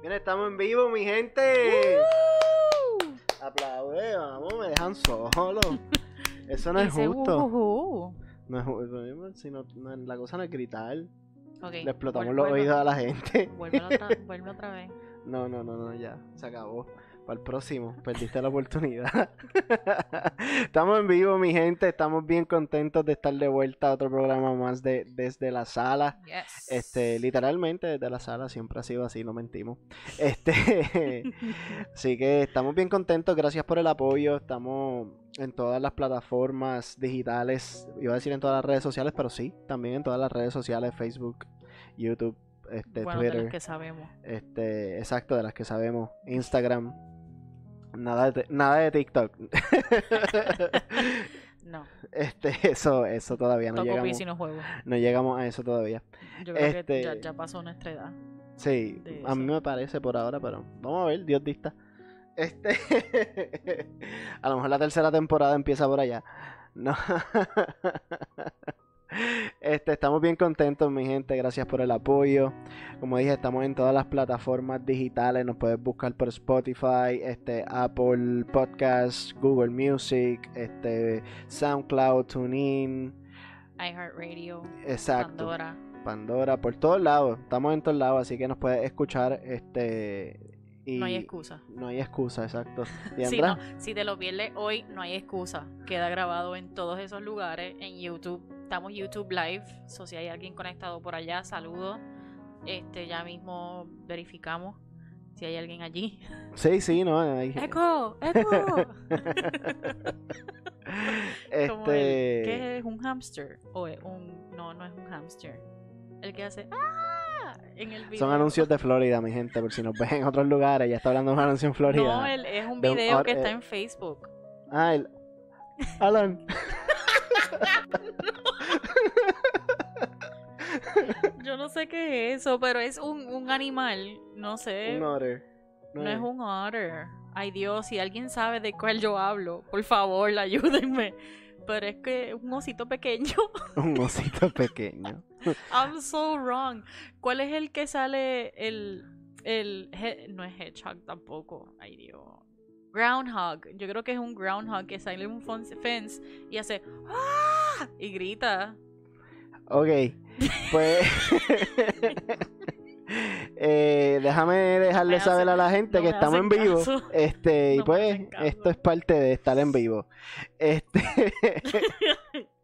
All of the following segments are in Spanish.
Bien, estamos en vivo, mi gente. Aplaude, vamos, me dejan solo. Eso no es justo. No es ju- si no- no- la cosa no es gritar. Le explotamos los oídos a la gente. Vuelve otra, vuelve otra vez. No, no, no, no, ya. Se acabó. Para el próximo. Perdiste la oportunidad. estamos en vivo, mi gente. Estamos bien contentos de estar de vuelta a otro programa más de Desde la Sala. Yes. Este, literalmente desde la sala siempre ha sido así, no mentimos. Este, así que estamos bien contentos, gracias por el apoyo. Estamos en todas las plataformas digitales, iba a decir en todas las redes sociales, pero sí, también en todas las redes sociales, Facebook, YouTube, este, bueno, de Twitter, los que sabemos. este, exacto, de las que sabemos, Instagram. Nada de, nada de TikTok. No, este, eso, eso todavía no toco llegamos, no juego. no llegamos a eso todavía. Yo creo Este- que ya, ya pasó nuestra edad. Sí, a mí me parece por ahora, pero vamos a ver, Dios dista. Este, a lo mejor la tercera temporada empieza por allá. No. Este, estamos bien contentos, mi gente. Gracias por el apoyo. Como dije, estamos en todas las plataformas digitales. Nos puedes buscar por Spotify, este, Apple Podcasts, Google Music, este, SoundCloud, TuneIn, iHeartRadio, exacto. Pandora. Pandora, por todos lados. Estamos en todos lados, así que nos puedes escuchar. Este. Y No hay excusa. No hay excusa, exacto. Si, no, si te lo pierdes hoy, no hay excusa. Queda grabado en todos esos lugares, en YouTube. Estamos YouTube Live. So, si hay alguien conectado por allá, saludos. Este, ya mismo verificamos si hay alguien allí. Sí, sí, no. Hay... ¡Eco! ¡Eco! El- este. ¿Qué es un hamster? O es un. No, no es un hamster. El que hace. ¡Ah! En el video. Son anuncios de Florida, mi gente, por si nos ven en otros lugares. Ya está hablando de un anuncio en Florida. No, el- es un De un video que está eh, en Facebook. Ah, el. Alan. Yo no sé qué es eso, pero es un, un animal. No sé. un otter. no es un otter. Ay Dios, si alguien sabe de cuál yo hablo, por favor, ayúdenme. Pero es que un osito pequeño. un osito pequeño. I'm so wrong. ¿Cuál es el que sale el el no es hedgehog tampoco? Ay Dios. Groundhog. Yo creo que es un groundhog que sale en un fence y hace ¡Ah! y grita. Ok, pues eh, déjame dejarle me saber a la gente no que estamos en vivo. caso. Este, y No pues esto es parte de estar en vivo. Este,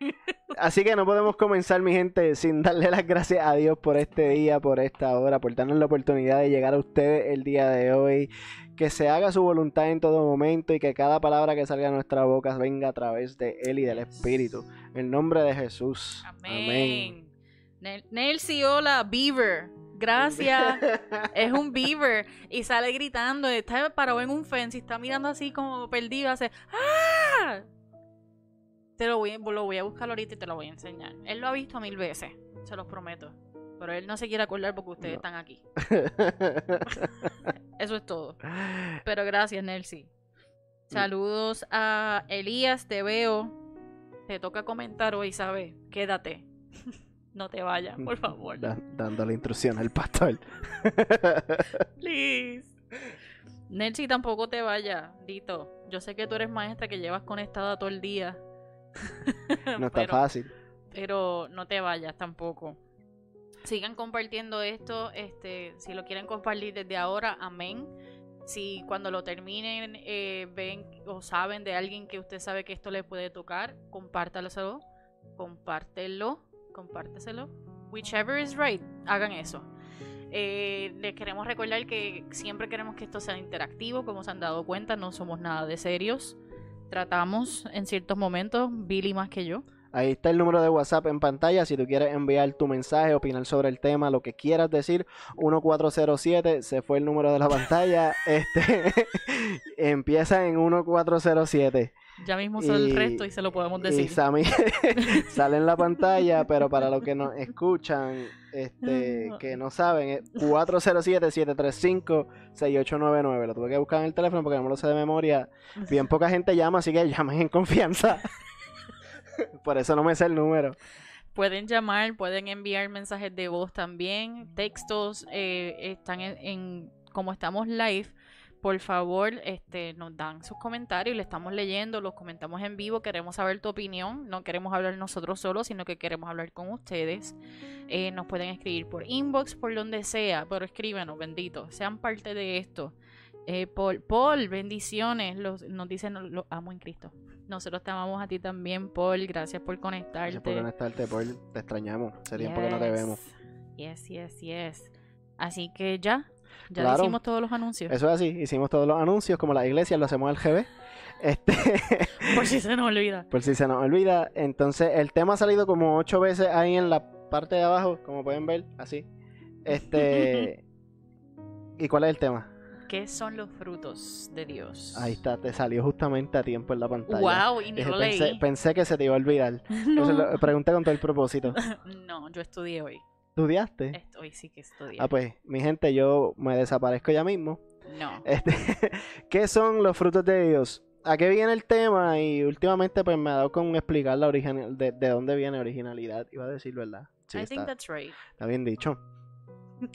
así que no podemos comenzar, mi gente, sin darle las gracias a Dios por este día, por esta hora, por darnos la oportunidad de llegar a ustedes el día de hoy. Que se haga su voluntad en todo momento y que cada palabra que salga de nuestra boca venga a través de Él y del. Espíritu. En el nombre de Jesús. Amén. Nelsie, hola, Beaver. Gracias. es un beaver y sale gritando, está parado en un fence y está mirando así como perdido, hace ¡Ah! Te lo voy, lo voy a buscar ahorita y te lo voy a enseñar. Él lo ha visto mil veces, se los prometo. Pero él no se quiere acordar porque ustedes No. están aquí. Eso es todo. Pero gracias, Nelsie. Saludos a Elías, te veo. Te toca comentar hoy, ¿sabes? Quédate. No te vayas, por favor. Da- dando la instrucción al pastor. Please. Nelsie, tampoco te vayas, Dito. Yo sé que tú eres maestra que llevas conectada todo el día. no está pero, fácil. pero no te vayas tampoco. Sigan compartiendo esto. Este, si lo quieren compartir desde ahora, amén. Si cuando lo terminen eh, ven o saben de alguien que usted sabe que esto le puede tocar, compártaselo, compártelo, compárteselo. Whichever is right, hagan eso. Eh, les queremos recordar que siempre queremos que esto sea interactivo, como se han dado cuenta, no somos nada de serios. Tratamos en ciertos momentos, Billy más que yo. Ahí está el número de WhatsApp en pantalla. Si tú quieres enviar tu mensaje, opinar sobre el tema, lo que quieras decir, 1407, se fue el número de la pantalla. este empieza en 1407. Ya mismo sale el resto y se lo podemos decir. Y Sammy sale en la pantalla, pero para los que nos escuchan, este, que no saben, es 407-735-6899. Lo tuve que buscar en el teléfono porque no me lo sé de memoria. Bien poca gente llama, así que llamen en confianza. Por eso no me sé el número. Pueden llamar, pueden enviar mensajes de voz también, textos, eh, están en, como estamos live, por favor, este, nos dan sus comentarios, le estamos leyendo, los comentamos en vivo, queremos saber tu opinión, no queremos hablar nosotros solos, sino que queremos hablar con ustedes. Eh, nos pueden escribir por inbox, por donde sea, pero escríbanos, bendito, sean parte de esto. Eh, Paul, Paul, bendiciones, los, nos dicen, los amo en Cristo. Nosotros te amamos a ti también, Paul, gracias por conectarte. Gracias por conectarte, Paul, te extrañamos, sería tiempo que no te vemos. Yes, yes, yes. Así que ya, ya hicimos todos los anuncios. Eso es así, hicimos todos los anuncios, como la iglesia lo hacemos al GB. Este... Por si se nos olvida. Por si se nos olvida. Entonces, el tema ha salido como ocho veces ahí en la parte de abajo, como pueden ver, así. Este. ¿Y cuál es el tema? ¿Qué son los frutos de Dios? Ahí está, te salió justamente a tiempo en la pantalla. Wow, y no pensé, pensé, que se te iba a olvidar. No. pregunté con todo el propósito. no, yo estudié hoy. ¿Estudiaste? Hoy sí que estudié. Ah, pues, mi gente, yo me desaparezco ya mismo. No. Este, ¿Qué son los frutos de Dios? ¿A qué viene el tema? Y últimamente pues me ha dado con explicar la original, de, dónde viene originalidad. Iba a decir, ¿verdad? Sí, I think that's right. Está bien dicho.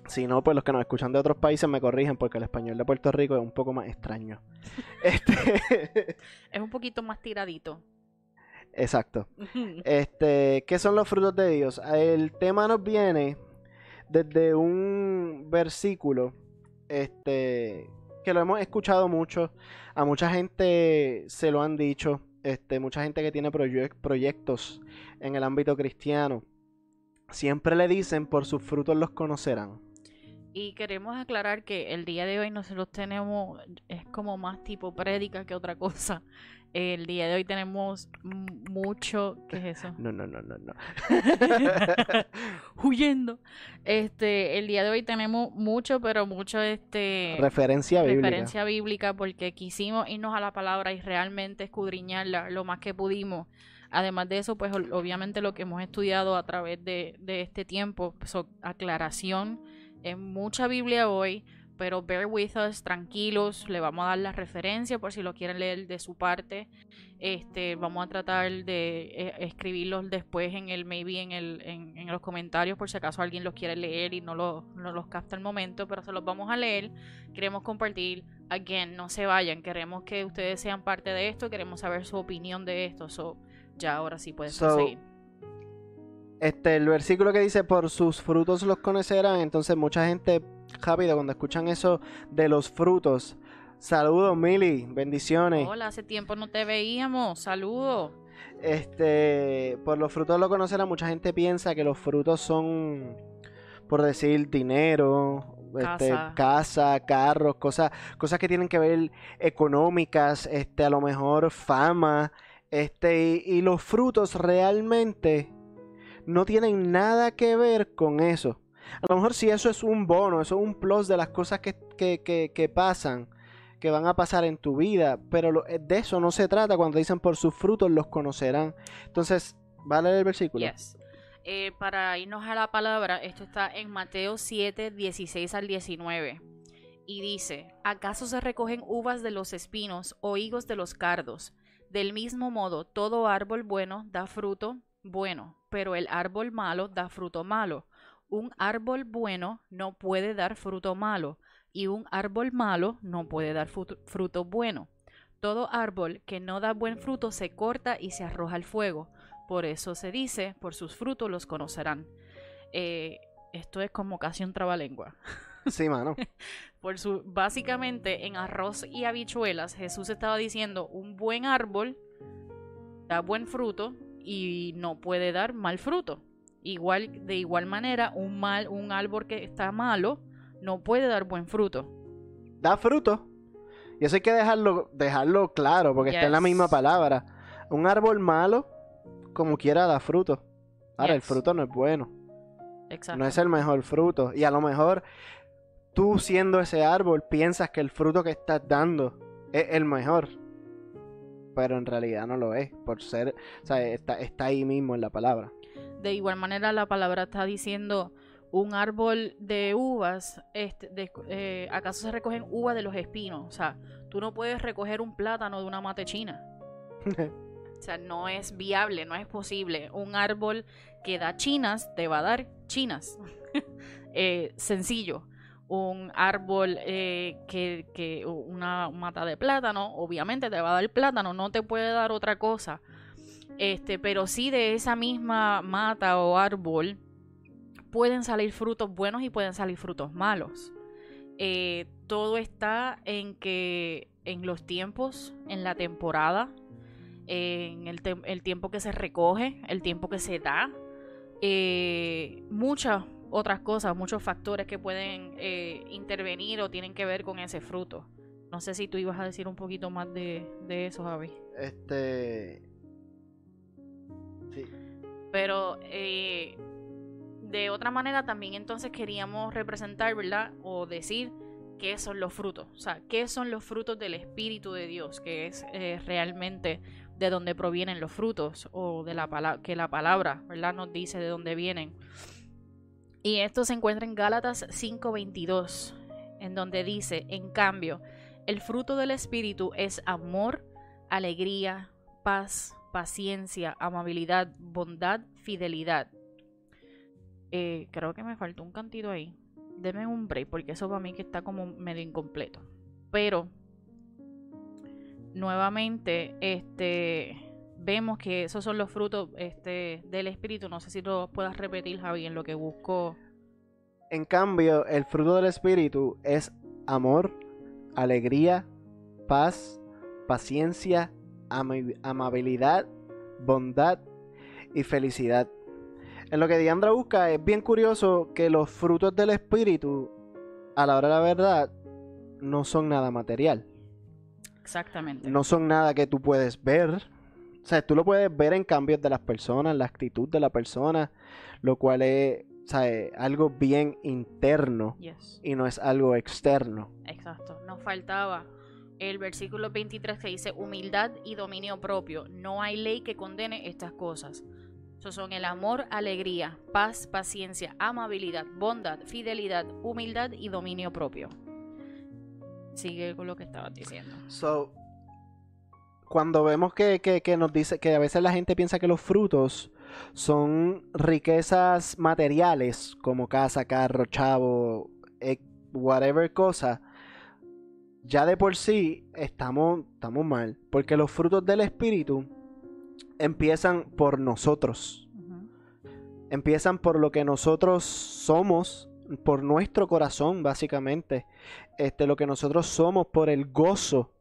Si no, pues los que nos escuchan de otros países me corrigen porque el español de Puerto Rico es un poco más extraño. este... Es un poquito más tiradito. Exacto. este, ¿qué son los frutos de Dios? El tema nos viene desde un versículo este que lo hemos escuchado mucho, a mucha gente se lo han dicho, este, mucha gente que tiene proyectos en el ámbito cristiano, siempre le dicen por sus frutos los conocerán. Y queremos aclarar que el día de hoy nosotros tenemos, es como más tipo prédica que otra cosa. El día de hoy tenemos mucho. ¿Qué es eso? No, no, no, no, no. Huyendo. Este, el día de hoy tenemos mucho, pero mucho este referencia bíblica. Referencia bíblica porque quisimos irnos a la palabra y realmente escudriñarla lo más que pudimos. Además de eso, pues obviamente lo que hemos estudiado a través de, de este tiempo, pues, aclaración en mucha Biblia hoy, pero bear with us, tranquilos, le vamos a dar la referencia por si lo quieren leer de su parte. Este, vamos a tratar de eh, escribirlos después en el, maybe en, el, en, los comentarios por si acaso alguien los quiere leer y no, lo, no los capta al momento, pero se los vamos a leer. Queremos compartir, again, no se vayan, queremos que ustedes sean parte de esto, queremos saber su opinión de esto, so, ya ahora sí puedes seguir. Este, el versículo que dice, por sus frutos los conocerán, entonces mucha gente rápido cuando escuchan eso de los frutos. Saludos, Mili, bendiciones. Hola, hace tiempo no te veíamos, saludos. Este, por los frutos lo conocerán, mucha gente piensa que los frutos son, por decir, dinero, este, casa, casa carros, cosas, cosas que tienen que ver económicas, este, a lo mejor fama, este, y los frutos realmente no tienen nada que ver con eso. A lo mejor si eso es un bono, eso es un plus de las cosas que, que, pasan, que van a pasar en tu vida, pero eh, de eso no se trata cuando dicen por sus frutos los conocerán. Entonces, ¿vale el versículo? Eh, para irnos a la palabra, esto está en Mateo 7, 16 al 19. Y dice, ¿acaso se recogen uvas de los espinos o higos de los cardos? Del mismo modo, todo árbol bueno da fruto bueno, pero el árbol malo da fruto malo. Un árbol bueno no puede dar fruto malo, y un árbol malo no puede dar fruto bueno. Todo árbol que no da buen fruto se corta y se arroja al fuego. Por eso se dice, por sus frutos los conocerán. Eh, esto es como casi un trabalengua. Sí, mano. por su, básicamente, en arroz y habichuelas, Jesús estaba diciendo, un buen árbol da buen fruto y no puede dar mal fruto. Igual, de igual manera, un, mal, un árbol que está malo no puede dar buen fruto. Da fruto. Y eso hay que dejarlo, dejarlo claro, porque está en la misma palabra. Un árbol malo como quiera da fruto. Ahora, el fruto no es bueno. Exacto. No es el mejor fruto. Y a lo mejor tú siendo ese árbol piensas que el fruto que estás dando es el mejor. Pero en realidad no lo es. Por ser, o sea, está, está ahí mismo en la palabra. De igual manera, la palabra está diciendo un árbol de uvas, este, de- eh, ¿acaso se recogen uvas de los espinos? O sea, tú no puedes recoger un plátano de una mate china. O sea, no es viable, no es posible. Un árbol que da chinas te va a dar chinas. Eh, sencillo. Un árbol eh, que, que una mata de plátano, obviamente te va a dar plátano, no te puede dar otra cosa. Este, pero sí de esa misma mata o árbol pueden salir frutos buenos y pueden salir frutos malos. Eh, todo está en que en los tiempos, en la temporada, en el, el tiempo que se recoge, el tiempo que se da, eh, muchas otras cosas, muchos factores que pueden eh, intervenir o tienen que ver con ese fruto. No sé si tú ibas a decir un poquito más de, de eso, Javi. Este. Sí. Pero eh, de otra manera también entonces queríamos representar, ¿verdad? O decir qué son los frutos. O sea, qué son los frutos del Espíritu de Dios, que es eh, realmente de donde provienen los frutos o de la palabra, que la palabra, ¿verdad? Nos dice de dónde vienen. Y esto se encuentra en Gálatas 5:22, en donde dice, en cambio, el fruto del Espíritu es amor, alegría, paz, paciencia, amabilidad, bondad, fidelidad. Eh, creo que me faltó un cantito ahí. Deme un break, porque eso para mí que está como medio incompleto. Pero, nuevamente, este vemos que esos son los frutos este, del espíritu. No sé si lo puedas repetir, Javi, en lo que busco. En cambio, el fruto del Espíritu es amor, alegría, paz, paciencia, amabilidad, bondad y felicidad. En lo que Diandra busca es bien curioso que los frutos del Espíritu, a la hora de la verdad, no son nada material. Exactamente. No son nada que tú puedes ver. O sea, tú lo puedes ver en cambios de las personas, la actitud de la persona, lo cual es o sea, es algo bien interno Yes. y no es algo externo. Exacto, nos faltaba el versículo 23 que dice humildad y dominio propio. No hay ley que condene estas cosas. Esos son el amor, alegría, paz, paciencia, amabilidad, bondad, fidelidad, humildad y dominio propio. Sigue con lo que estabas diciendo. So, cuando vemos que, que- que nos dice que a veces la gente piensa que los frutos son riquezas materiales, como casa, carro, chavo, eh, whatever cosa, ya de por sí estamos, estamos mal, porque los frutos del Espíritu empiezan por nosotros. Empiezan por lo que nosotros somos, por nuestro corazón, básicamente. Este, lo que nosotros somos por el gozo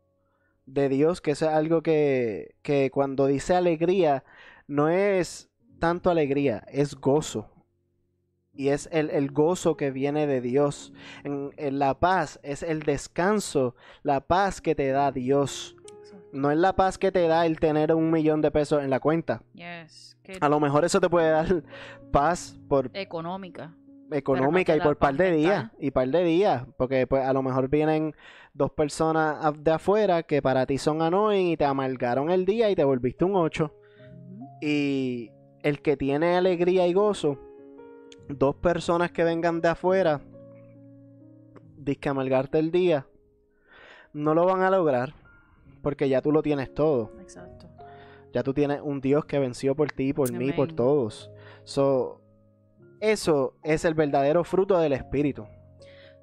de Dios, que eso es algo que, que cuando dice alegría, no es tanto alegría, es gozo. Y es el, el gozo que viene de Dios. En, en la paz es el descanso, la paz que te da Dios. No es la paz que te da el tener un millón de pesos en la cuenta. Yes. que- A lo mejor eso te puede dar paz por Económica. económica y por par de días y par de días porque pues a lo mejor vienen dos personas de afuera que para ti son annoying y te amargaron el día y te volviste un 8 Ujú. y el que tiene alegría y gozo dos personas que vengan de afuera disque amargarte el día no lo van a lograr porque ya tú lo tienes todo Exacto. ya tú tienes un Dios que venció por ti, por mí, por Amén. todos. So, eso es el verdadero fruto del Espíritu.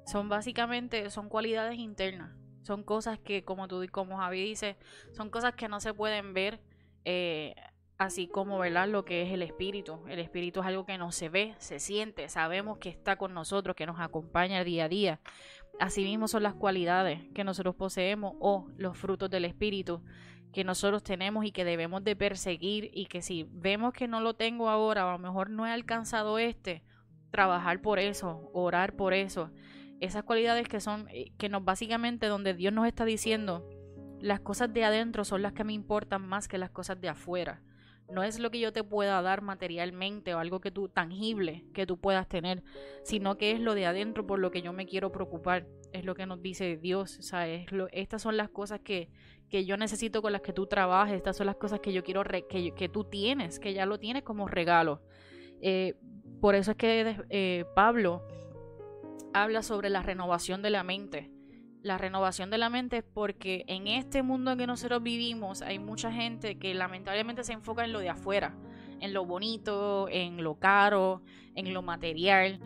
Son básicamente son cualidades internas son cosas que como tú como Javi dice son cosas que no se pueden ver eh, así como verdad lo que es el espíritu. El espíritu es algo que no se ve se siente sabemos que está con nosotros que nos acompaña día a día. Asimismo son las cualidades que nosotros poseemos o los frutos del espíritu que nosotros tenemos y que debemos de perseguir y que si vemos que no lo tengo ahora o a lo mejor no he alcanzado este trabajar por eso orar por eso esas cualidades que son, eh, que nos básicamente donde Dios nos está diciendo, las cosas de adentro son las que me importan más que las cosas de afuera. no es lo que yo te pueda dar materialmente o algo que tú tangible que tú puedas tener, sino que es lo de adentro por lo que yo me quiero preocupar. Es lo que nos dice Dios, o sea, es lo, estas son las cosas que, que yo necesito con las que tú trabajes, estas son las cosas que yo quiero que, que tú tienes, que ya lo tienes como regalo. Eh, por eso es que eh, Pablo habla sobre la renovación de la mente la renovación de la mente es porque en este mundo en que nosotros vivimos hay mucha gente que lamentablemente se enfoca en lo de afuera, en lo bonito, en lo caro, en lo material,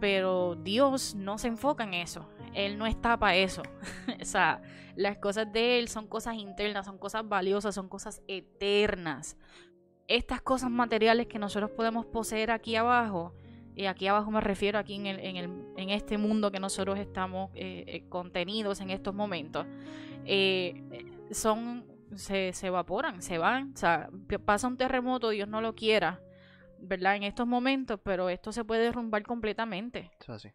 pero Dios no se enfoca en eso, Él no está para eso. o sea, las cosas de Él son cosas internas, son cosas valiosas, son cosas eternas. Estas cosas materiales que nosotros podemos poseer aquí abajo, y aquí abajo me refiero aquí en, el, en, el, en este mundo que nosotros estamos eh, eh, contenidos en estos momentos, eh, son, se, se, evaporan, se van, o sea, pasa un terremoto, Dios no lo quiera, ¿verdad? En estos momentos, pero esto se puede derrumbar completamente. Eso así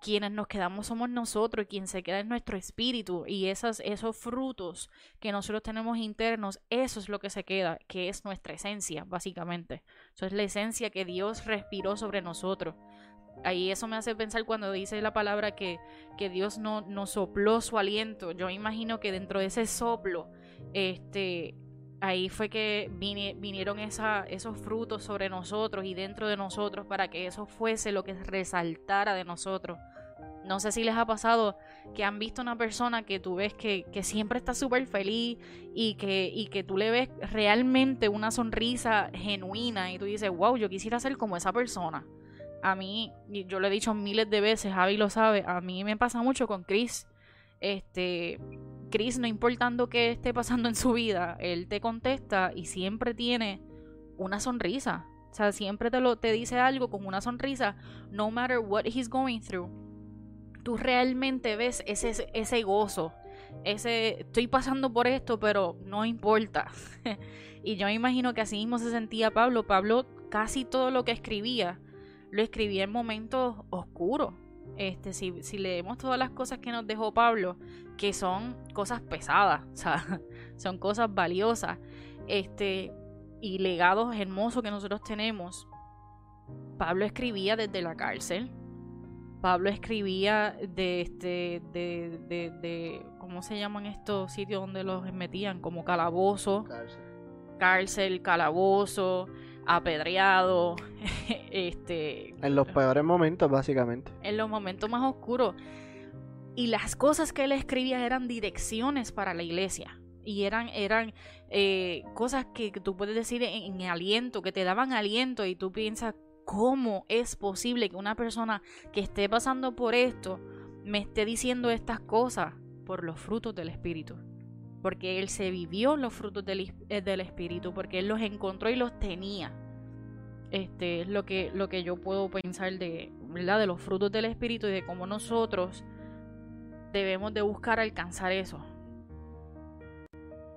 quienes nos quedamos somos nosotros, y quien se queda es nuestro espíritu y esas, esos frutos que nosotros tenemos internos, eso es lo que se queda, que es nuestra esencia, básicamente. Eso es la esencia que Dios respiró sobre nosotros. Ahí eso me hace pensar cuando dice la palabra que, que Dios no, nos sopló su aliento. Yo imagino que dentro de ese soplo, este, ahí fue que vinieron esa, esos frutos sobre nosotros y dentro de nosotros para que eso fuese lo que resaltara de nosotros. No sé si les ha pasado que han visto una persona que tú ves que, que siempre está súper feliz y que, y que tú le ves realmente una sonrisa genuina y tú dices, wow, yo quisiera ser como esa persona. A mí, yo lo he dicho miles de veces, Javi lo sabe, a mí me pasa mucho con Chris. Este, Chris, no importando qué esté pasando en su vida, él te contesta y siempre tiene una sonrisa. O sea, siempre te, lo, te dice algo con una sonrisa, no matter what he's going through. Tú realmente ves ese, ese gozo, ese estoy pasando por esto, pero no importa. y yo imagino que así mismo se sentía Pablo. Pablo casi todo lo que escribía lo escribía en momentos oscuros. Este, si, si leemos todas las cosas que nos dejó Pablo, que son cosas pesadas, son cosas valiosas, este, y legados hermosos que nosotros tenemos. Pablo escribía desde la cárcel. Pablo escribía de este, de, de, de ¿cómo se llaman estos sitios donde los metían? Como calabozo, cárcel, cárcel calabozo, apedreado, este... En los peores momentos, básicamente. En los momentos más oscuros. Y las cosas que él escribía eran direcciones para la iglesia. Y eran, eran eh, cosas que tú puedes decir en, aliento, que te daban aliento y tú piensas, ¿cómo es posible que una persona que esté pasando por esto me esté diciendo estas cosas? Por los frutos del Espíritu. Porque él se vivió los frutos del, eh, del Espíritu, porque él los encontró y los tenía. Este es lo que, lo que yo puedo pensar de, ¿verdad? de los frutos del Espíritu y de cómo nosotros debemos de buscar alcanzar eso.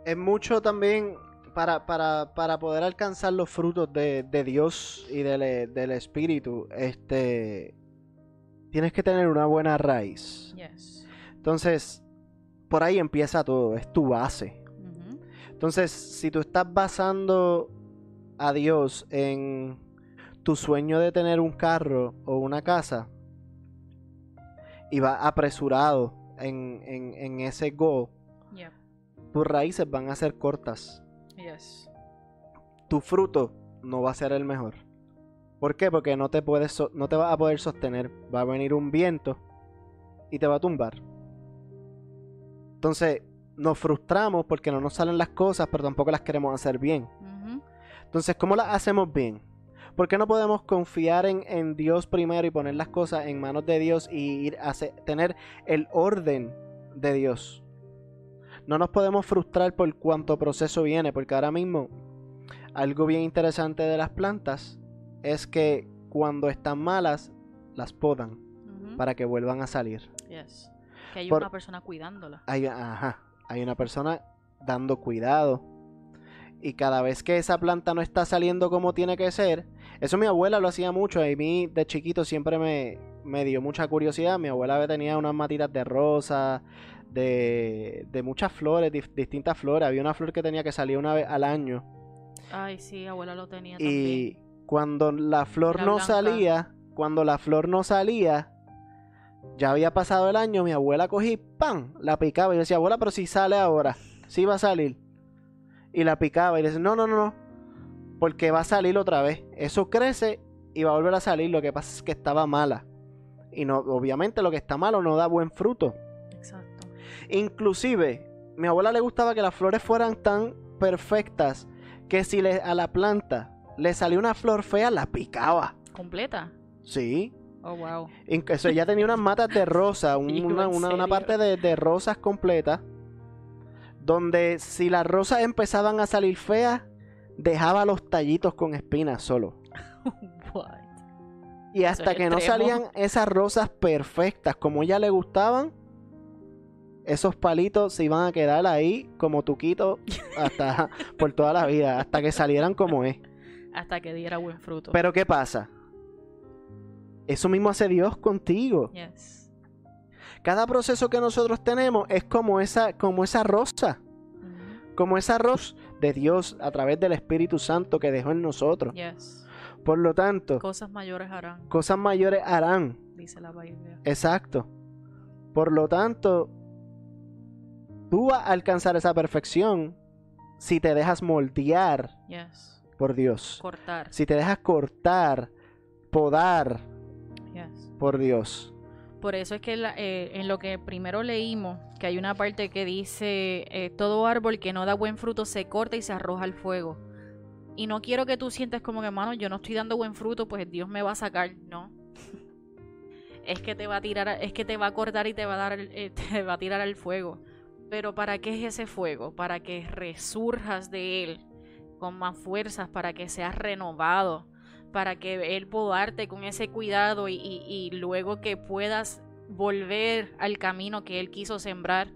Es mucho también para, para, para poder alcanzar los frutos de, de Dios y del, del, Espíritu, este tienes que tener una buena raíz. Entonces, por ahí empieza todo, es tu base. Entonces, si tú estás basando a Dios en tu sueño de tener un carro o una casa y vas apresurado en, en, ese go, tus raíces van a ser cortas. Tu fruto no va a ser el mejor. ¿Por qué? Porque no te, puedes no te vas a poder sostener. Va a venir un viento y te va a tumbar. Entonces, nos frustramos porque no nos salen las cosas, pero tampoco las queremos hacer bien. Entonces, ¿cómo las hacemos bien? ¿Por qué no podemos confiar en, Dios primero y poner las cosas en manos de Dios y ir a tener el orden de Dios? No nos podemos frustrar por cuánto proceso viene, porque ahora mismo algo bien interesante de las plantas es que cuando están malas, las podan para que vuelvan a salir. Que hay una persona cuidándola. Hay, ajá, hay una persona dando cuidado. Y cada vez que esa planta no está saliendo como tiene que ser, eso mi abuela lo hacía mucho. Y a mí de chiquito siempre me, me dio mucha curiosidad. Mi abuela tenía unas matitas de rosa, de, de muchas flores, distintas flores. Había una flor que tenía que salir una vez al año. Ay, sí, abuela lo tenía Y también. cuando la flor La no blanca. salía, cuando la flor no salía, ya había pasado el año, mi abuela cogí, ¡pam! La picaba y yo decía, abuela, pero si sale ahora, si va a salir. Y la picaba y decía, no, no, no, no, porque va a salir otra vez. Eso crece y va a volver a salir, lo que pasa es que estaba mala. Y no, obviamente lo que está malo no da buen fruto. Inclusive, mi abuela le gustaba que las flores fueran tan perfectas que si le, a la planta le salía una flor fea, la picaba. ¿Completa? Sí. Oh, wow. Incluso ella tenía unas matas de rosa, un- una, ¿en una- parte de, de rosas completa, donde si las rosas empezaban a salir feas, dejaba los tallitos con espinas solo. What? Y hasta que no salían esas rosas perfectas como ella le gustaban, esos palitos se iban a quedar ahí como tuquito hasta por toda la vida, hasta que salieran como es. Hasta que diera buen fruto. Pero ¿qué pasa? Eso mismo hace Dios contigo. Yes. Cada proceso que nosotros tenemos es como esa, como esa rosa, Ujú. como esa rosa de Dios a través del Espíritu Santo que dejó en nosotros. Yes. Por lo tanto, Cosas mayores harán, cosas mayores harán. dice la Biblia. Exacto. Por lo tanto, tú vas a alcanzar esa perfección si te dejas moldear Yes. por Dios. Cortar. Si te dejas cortar, podar Yes. por Dios. Por eso es que la- eh, en lo que primero leímos, que hay una parte que dice, eh, todo árbol que no da buen fruto se corta y se arroja al fuego. Y no quiero que tú sientas como que, hermano, yo no estoy dando buen fruto, pues Dios me va a sacar. No. Es que te va a tirar, es que te va a cortar y te va a dar, eh, te va a tirar al fuego. Pero ¿para qué es ese fuego? Para que resurjas de él con más fuerzas, para que seas renovado, para que Él podarte con ese cuidado y, luego que puedas volver al camino que Él quiso sembrar,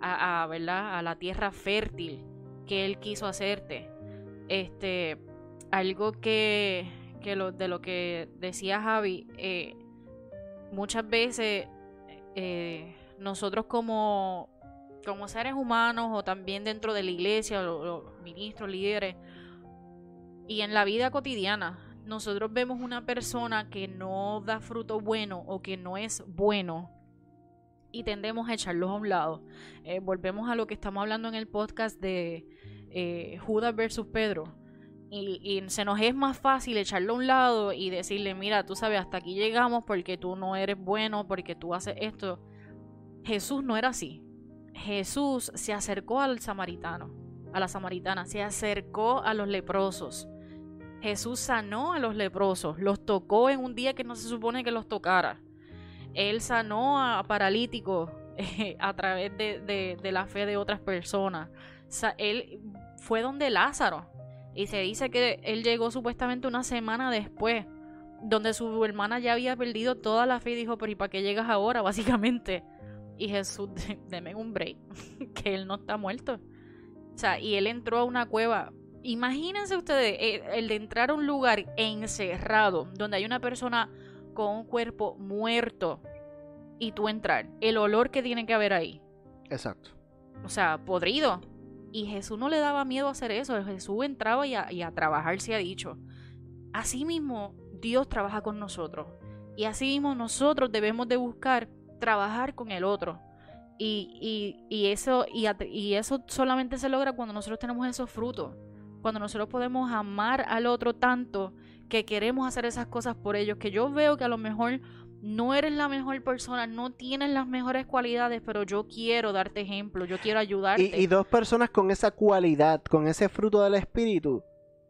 a, a, ¿verdad? a la tierra fértil que Él quiso hacerte. Este, algo que, que lo, de lo que decía Javi, eh, muchas veces eh, nosotros como, como seres humanos o también dentro de la iglesia, los, ministros, líderes, y en la vida cotidiana, nosotros vemos una persona que no da fruto bueno o que no es bueno y tendemos a echarlos a un lado. Eh, volvemos a lo que estamos hablando en el podcast de eh, Judas versus Pedro. Y, y se nos es más fácil echarlo a un lado y decirle, mira, tú sabes, hasta aquí llegamos porque tú no eres bueno, porque tú haces esto. Jesús no era así. Jesús se acercó al samaritano, a la samaritana, se acercó a los leprosos. Jesús sanó a los leprosos, los tocó en un día que no se supone que los tocara. Él sanó a paralíticos eh, a través de, la fe de otras personas. Él fue donde Lázaro. Y se dice que él llegó supuestamente una semana después, donde su hermana ya había perdido toda la fe y dijo, pero ¿y para qué llegas ahora? Básicamente. Y Jesús, deme un break, que él no está muerto. O sea, y él entró a una cueva. Imagínense ustedes eh, el de entrar a un lugar encerrado, donde hay una persona con un cuerpo muerto, y tú entrar. El olor que tiene que haber ahí. Exacto. O sea, podrido. Y Jesús no le daba miedo a hacer eso. Jesús entraba y a, y a trabajar, se ha dicho. Asimismo, Dios trabaja con nosotros. Y asimismo, nosotros debemos de buscar trabajar con el otro. Y, y- y eso, y, eso solamente se logra cuando nosotros tenemos esos frutos. Cuando nosotros podemos amar al otro tanto que queremos hacer esas cosas por ellos. Que yo veo que a lo mejor no eres la mejor persona, no tienes las mejores cualidades, pero yo quiero darte ejemplo, yo quiero ayudarte. Y, y dos personas con esa cualidad, con ese fruto del Espíritu,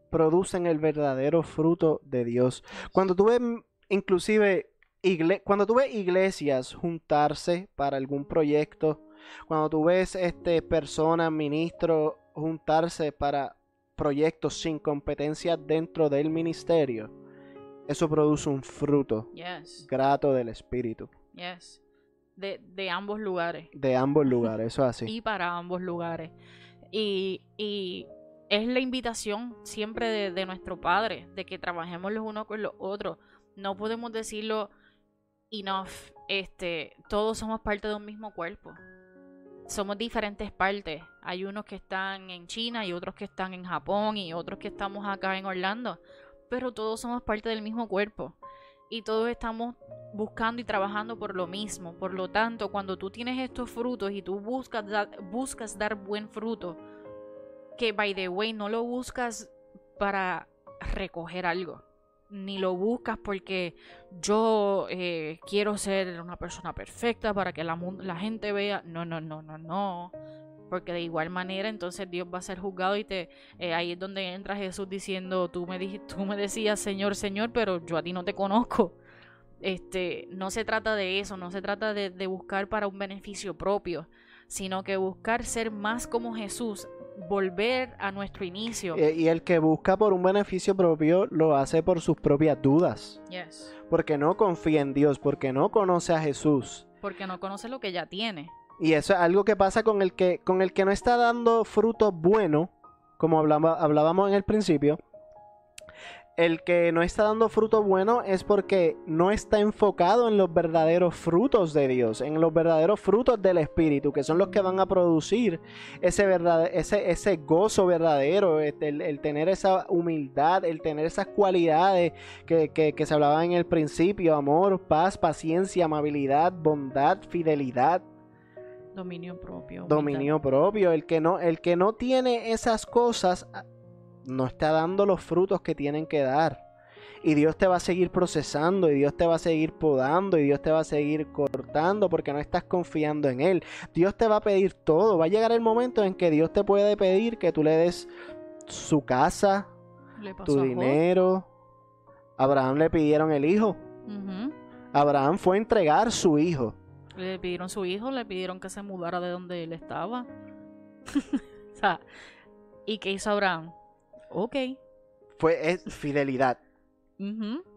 producen el verdadero fruto de Dios. Cuando tú ves, inclusive, igle- cuando tú ves iglesias juntarse para algún proyecto, cuando tú ves este, personas, ministros, juntarse para proyectos sin competencia dentro del ministerio, eso produce un fruto Yes, grato del Espíritu, yes. De, de ambos lugares. de ambos lugares, eso es así. y para ambos lugares. Y, y es la invitación siempre de, de nuestro Padre, de que trabajemos los unos con los otros. No podemos decirlo enough, este, todos somos parte de un mismo cuerpo. somos diferentes partes. Hay unos que están en China y otros que están en Japón y otros que estamos acá en Orlando. Pero todos somos parte del mismo cuerpo. Y todos estamos buscando y trabajando por lo mismo. Por lo tanto, cuando tú tienes estos frutos y tú buscas, buscas dar buen fruto, que by the way no lo buscas para recoger algo ni lo buscas porque yo eh, quiero ser una persona perfecta para que la, gente vea. No, no, no, no, no. Porque de igual manera entonces Dios va a ser juzgado y te eh, ahí es donde entra Jesús diciendo, tú me, tú me decías Señor, Señor, pero yo a ti no te conozco. Este, no se trata de eso, no se trata de buscar para un beneficio propio, sino que buscar ser más como Jesús volver a nuestro inicio. Eh, y el que busca por un beneficio propio lo hace por sus propias dudas. Porque no confía en Dios, porque no conoce a Jesús. Porque no conoce lo que ya tiene. Y eso es algo que pasa con el que, con el que no está dando fruto bueno, como hablábamos en el principio, el que no está dando fruto bueno es porque no está enfocado en los verdaderos frutos de Dios, en los verdaderos frutos del Espíritu, que son los que van a producir ese, ese, ese gozo verdadero, este, el, tener esa humildad, el tener esas cualidades que, que, se hablaba en el principio, amor, paz, paciencia, amabilidad, bondad, fidelidad. Dominio propio. Dominio propio. El que no, el que no tiene esas cosas no está dando los frutos que tienen que dar. Y Dios te va a seguir procesando y Dios te va a seguir podando y Dios te va a seguir cortando porque no estás confiando en Él. Dios te va a pedir todo. Va a llegar el momento en que Dios te puede pedir que tú le des su casa, tu dinero. Abraham le pidieron el hijo. Abraham fue a entregar su hijo. Le pidieron su hijo, le pidieron que se mudara de donde él estaba. o sea, ¿y qué hizo Abraham? Ok. Fue es fidelidad.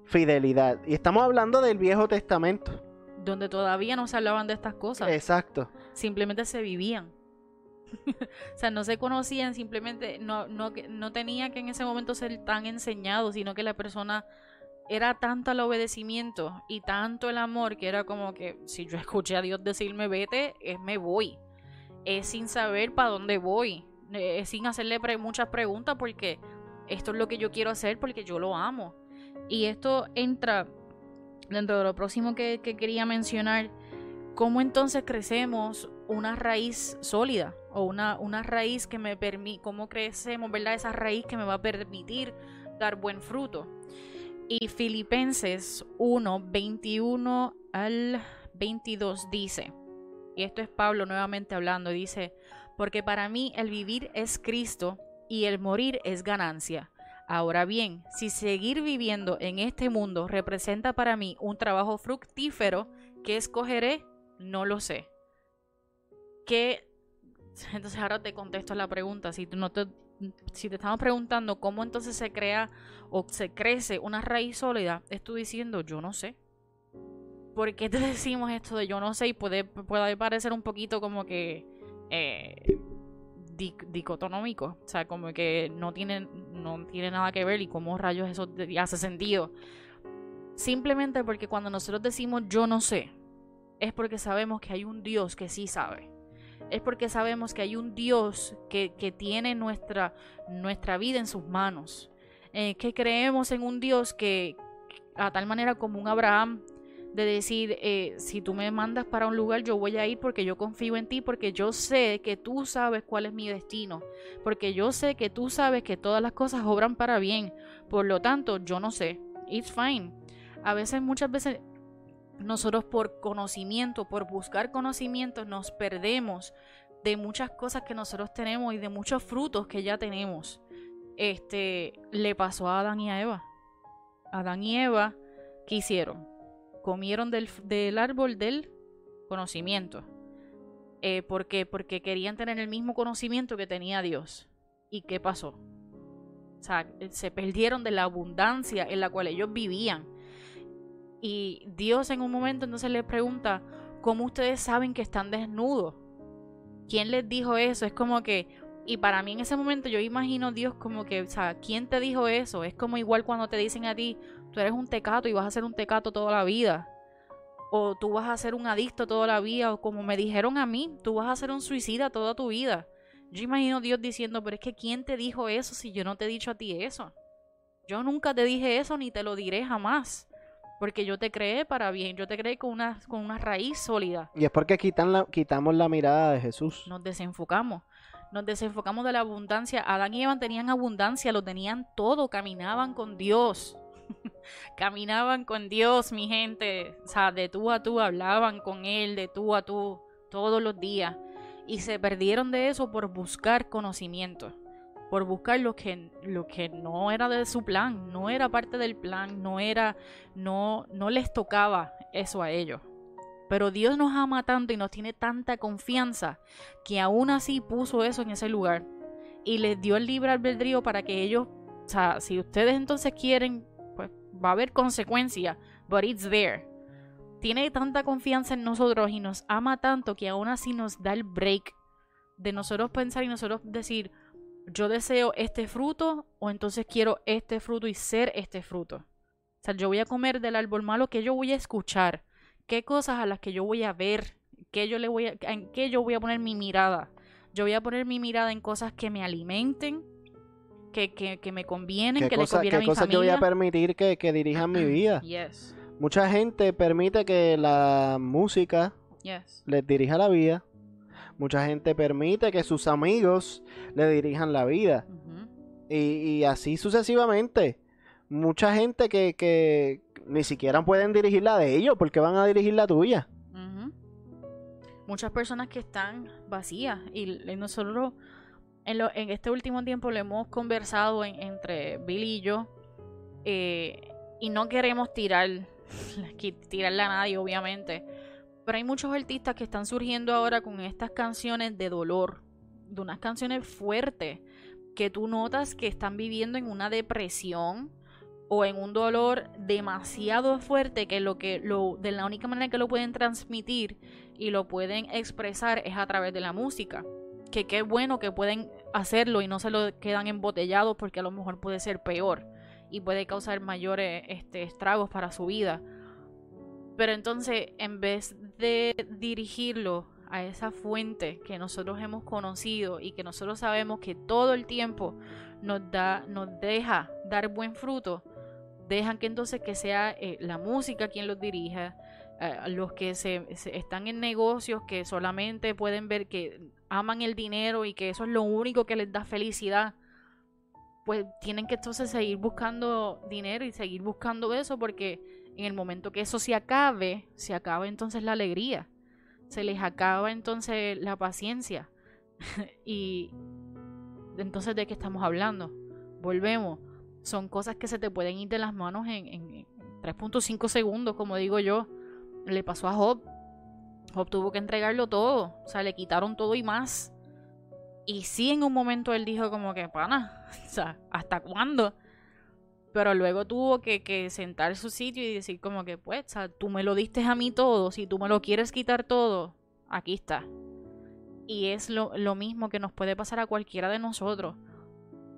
Fidelidad. Y estamos hablando del Viejo Testamento. Donde todavía no se hablaban de estas cosas. Exacto. Simplemente se vivían. o sea, no se conocían, simplemente no, no, no tenía que en ese momento ser tan enseñado, sino que la persona era tanto el obedecimiento y tanto el amor que era como que si yo escuché a Dios decirme vete, es me voy. Es sin saber para dónde voy. Eh, sin hacerle muchas preguntas porque esto es lo que yo quiero hacer porque yo lo amo. Y esto entra dentro de lo próximo que, quería mencionar, cómo entonces crecemos una raíz sólida o una, una raíz que me permite, cómo crecemos, ¿verdad? Esa raíz que me va a permitir dar buen fruto. Y Filipenses 1, 21 al 22 dice, y esto es Pablo nuevamente hablando, dice, porque para mí el vivir es Cristo y el morir es ganancia. Ahora bien, si seguir viviendo en este mundo representa para mí un trabajo fructífero, ¿qué escogeré? No lo sé. ¿Qué? Entonces ahora te contesto la pregunta. Si, no te, si te estamos preguntando cómo entonces se crea o se crece una raíz sólida, estoy diciendo yo no sé. ¿Por qué te decimos esto de yo no sé? Y puede, puede parecer un poquito como que eh, dicotonómico, o sea, como que no tiene, no tiene nada que ver y cómo rayos eso hace sentido. Simplemente porque cuando nosotros decimos yo no sé, es porque sabemos que hay un Dios que sí sabe. Es porque sabemos que hay un Dios que, tiene nuestra, nuestra vida en sus manos. Eh, que creemos en un Dios que, a tal manera como un Abraham, de decir, eh, si tú me mandas para un lugar, yo voy a ir porque yo confío en ti, porque yo sé que tú sabes cuál es mi destino, porque yo sé que tú sabes que todas las cosas obran para bien, por lo tanto, yo no sé, it's fine. A veces, muchas veces, nosotros por conocimiento, por buscar conocimiento, nos perdemos de muchas cosas que nosotros tenemos y de muchos frutos que ya tenemos. Este le pasó a Adán y a Eva. Adán y Eva, ¿qué hicieron? Comieron del, árbol del conocimiento. Eh, ¿Por qué? Porque querían tener el mismo conocimiento que tenía Dios. ¿Y qué pasó? O sea, se perdieron de la abundancia en la cual ellos vivían. Y Dios en un momento entonces les pregunta, ¿cómo ustedes saben que están desnudos? ¿Quién les dijo eso? Es como que, y para mí en ese momento yo imagino Dios como que, o sea, ¿quién te dijo eso? Es como igual cuando te dicen a ti, tú eres un tecato y vas a ser un tecato toda la vida. o tú vas a ser un adicto toda la vida, o como me dijeron a mí, tú vas a ser un suicida toda tu vida. Yo imagino a Dios diciendo, pero es que ¿quién te dijo eso si yo no te he dicho a ti eso? Yo nunca te dije eso ni te lo diré jamás. Porque yo te creé para bien, yo te creé con una, con una raíz sólida. Y es porque quitan la, quitamos la mirada de Jesús. Nos desenfocamos. Nos desenfocamos de la abundancia. Adán y Eva tenían abundancia, lo tenían todo, caminaban con Dios. caminaban con Dios, mi gente. O sea, de tú a tú hablaban con Él, de tú a tú, todos los días. Y se perdieron de eso por buscar conocimiento. Por buscar lo que, lo que no era de su plan, no era parte del plan, no era, no, no les tocaba eso a ellos. Pero Dios nos ama tanto y nos tiene tanta confianza que aún así puso eso en ese lugar. Y les dio el libre albedrío para que ellos, o sea, si ustedes entonces quieren va a haber consecuencias, but it's there. Tiene tanta confianza en nosotros y nos ama tanto que aún así nos da el break de nosotros pensar y nosotros decir, yo deseo este fruto o entonces quiero este fruto y ser este fruto. O sea, yo voy a comer del árbol malo que yo voy a escuchar, qué cosas a las que yo voy a ver, qué yo le voy a, en qué yo voy a poner mi mirada. Yo voy a poner mi mirada en cosas que me alimenten, que, que, me convienen, que le conviene a mi cosas yo voy a permitir que, que dirijan mi vida? Yes. Mucha gente permite que la música les dirija la vida. Mucha gente permite que sus amigos le dirijan la vida. y, y, así sucesivamente. Mucha gente que, que, ni siquiera pueden dirigir la de ellos porque van a dirigir la tuya. Muchas personas que están vacías y nosotros en, este último tiempo lo hemos conversado entre Billy y yo. Eh, y no queremos tirar, tirarle a nadie, obviamente. Pero hay muchos artistas que están surgiendo ahora con estas canciones de dolor, de unas canciones fuertes, que tú notas que están viviendo en una depresión o en un dolor demasiado fuerte que lo que lo de la única manera que lo pueden transmitir y lo pueden expresar es a través de la música que qué bueno que pueden hacerlo y no se lo quedan embotellados porque a lo mejor puede ser peor y puede causar mayores este, estragos para su vida. Pero entonces, en vez de dirigirlo a esa fuente que nosotros hemos conocido y que nosotros sabemos que todo el tiempo nos da, nos deja dar buen fruto, dejan que entonces que sea eh, la música quien los dirija, eh, los que se, están en negocios que solamente pueden ver que aman el dinero y que eso es lo único que les da felicidad, pues tienen que entonces seguir buscando dinero y seguir buscando eso porque en el momento que eso se acabe, se acaba entonces la alegría, se les acaba entonces la paciencia. y entonces de qué estamos hablando? Volvemos. Son cosas que se te pueden ir de las manos en, en 3.5 segundos, como digo yo. Le pasó a Job. Job tuvo que entregarlo todo. O sea, le quitaron todo y más. Y sí, en un momento él dijo como que, pana, o sea, ¿hasta cuándo? Pero luego tuvo que, sentar su sitio y decir como que, pues, o sea, tú me lo diste a mí todo, si tú me lo quieres quitar todo, aquí está. Y es lo, lo mismo que nos puede pasar a cualquiera de nosotros.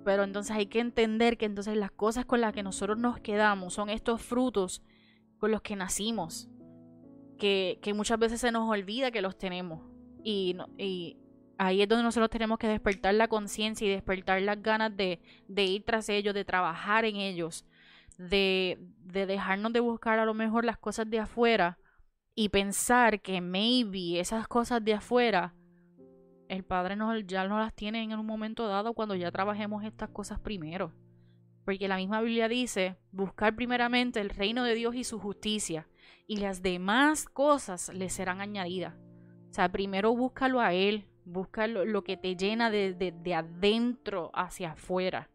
Pero entonces hay que entender que entonces las cosas con las que nosotros nos quedamos son estos frutos con los que nacimos que, muchas veces se nos olvida que los tenemos. Y, ahí es donde nosotros tenemos que despertar la conciencia y despertar las ganas de, ir tras ellos, de trabajar en ellos, de, de dejarnos de buscar a lo mejor las cosas de afuera y pensar que maybe esas cosas de afuera el Padre nos, ya no las tiene en un momento dado cuando ya trabajemos estas cosas primero. Porque la misma Biblia dice, buscar primeramente el reino de Dios y su justicia, y las demás cosas le serán añadidas. O sea, primero búscalo a Él, busca lo, que te llena de, de, adentro hacia afuera.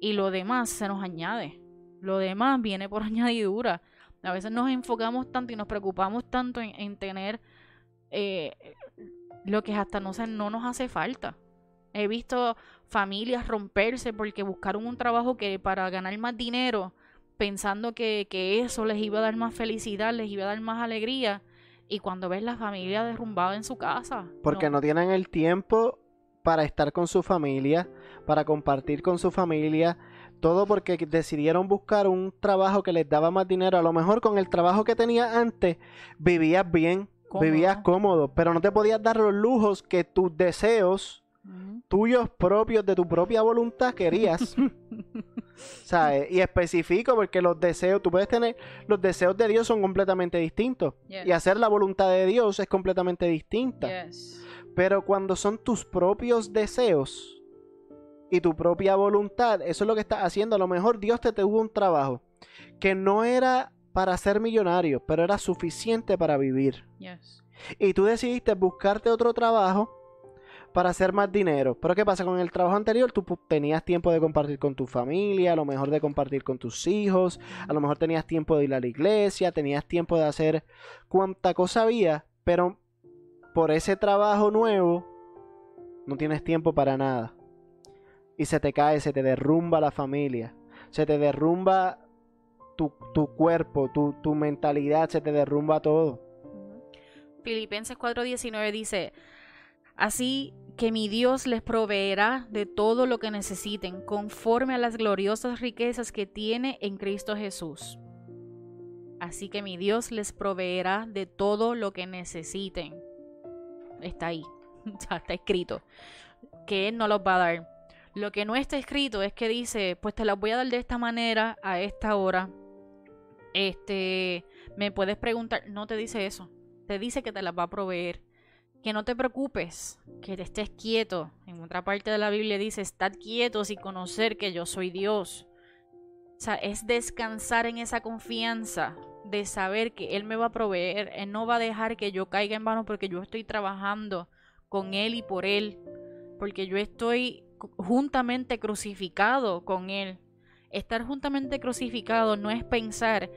Y lo demás se nos añade. Lo demás viene por añadidura. A veces nos enfocamos tanto y nos preocupamos tanto en, tener eh, lo que hasta no, no nos hace falta. He visto familias romperse porque buscaron un trabajo que para ganar más dinero pensando que, eso les iba a dar más felicidad, les iba a dar más alegría. Y cuando ves la familia derrumbada en su casa. Porque no, tienen el tiempo para estar con su familia, para compartir con su familia. todo porque decidieron buscar un trabajo que les daba más dinero. A lo mejor con el trabajo que tenías antes vivías bien, vivías cómodo, pero no te podías dar los lujos que tus deseos tuyos propios de tu propia voluntad querías. ¿Sabes? Y especifico porque los deseos, tú puedes tener, los deseos de Dios son completamente distintos. Y hacer la voluntad de Dios es completamente distinta. Pero cuando son tus propios deseos y tu propia voluntad, eso es lo que estás haciendo. A lo mejor Dios te tuvo un trabajo que no era para ser millonario, pero era suficiente para vivir. Y tú decidiste buscarte otro trabajo para hacer más dinero. Pero ¿qué pasa? Con el trabajo anterior tú tenías tiempo de compartir con tu familia, a lo mejor de compartir con tus hijos, a lo mejor tenías tiempo de ir a la iglesia, tenías tiempo de hacer cuanta cosa había, pero por ese trabajo nuevo no tienes tiempo para nada. Y se te cae, se te derrumba la familia, se te derrumba tu, cuerpo, tu, tu mentalidad, se te derrumba todo. Filipenses 4:19 dice, Así que mi Dios les proveerá de todo lo que necesiten, conforme a las gloriosas riquezas que tiene en Cristo Jesús. Así que mi Dios les proveerá de todo lo que necesiten. Está ahí, está escrito. Que Él no los va a dar. Lo que no está escrito es que dice, pues te las voy a dar de esta manera, a esta hora. Este, me puedes preguntar, no te dice eso. Te dice que te las va a proveer que no te preocupes, que te estés quieto. En otra parte de la Biblia dice, estad quietos y conocer que yo soy Dios. O sea, es descansar en esa confianza de saber que Él me va a proveer. Él no va a dejar que yo caiga en vano porque yo estoy trabajando con Él y por Él. Porque yo estoy juntamente crucificado con Él. Estar juntamente crucificado no es pensar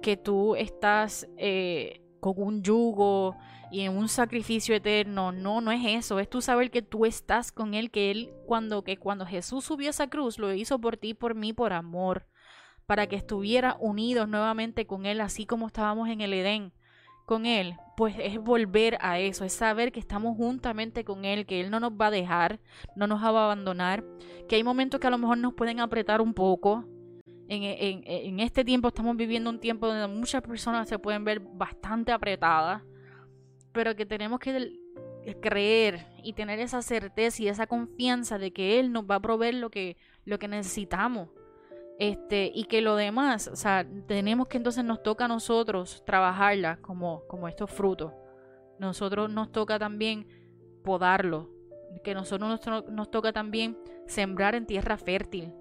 que tú estás eh, con un yugo y en un sacrificio eterno. No, no es eso. Es tú saber que tú estás con Él, que Él, cuando, que cuando Jesús subió a esa cruz, lo hizo por ti, por mí, por amor, para que estuviera unidos nuevamente con Él, así como estábamos en el Edén con Él, pues es volver a eso, es saber que estamos juntamente con Él, que Él no nos va a dejar, no nos va a abandonar, que hay momentos que a lo mejor nos pueden apretar un poco, en, este tiempo estamos viviendo un tiempo donde muchas personas se pueden ver bastante apretadas, pero que tenemos que creer y tener esa certeza y esa confianza de que Él nos va a proveer lo que, lo que necesitamos. Este, y que lo demás, o sea, tenemos que entonces nos toca a nosotros trabajarla como, como estos frutos. Nosotros nos toca también podarlo, que nosotros nos, nos toca también sembrar en tierra fértil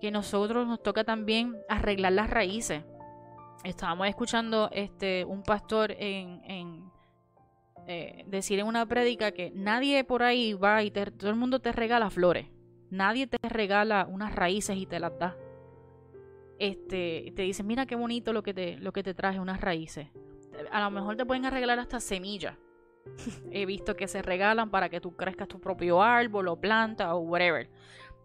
que nosotros nos toca también arreglar las raíces. Estábamos escuchando este un pastor en, eh, decir en una prédica que nadie por ahí va y todo el mundo te regala flores. Nadie te regala unas raíces y te las da. Este, te dicen, mira qué bonito lo que te, lo que te traje, unas raíces. A lo mejor te pueden arreglar hasta semillas. He visto que se regalan para que tú crezcas tu propio árbol o planta o whatever.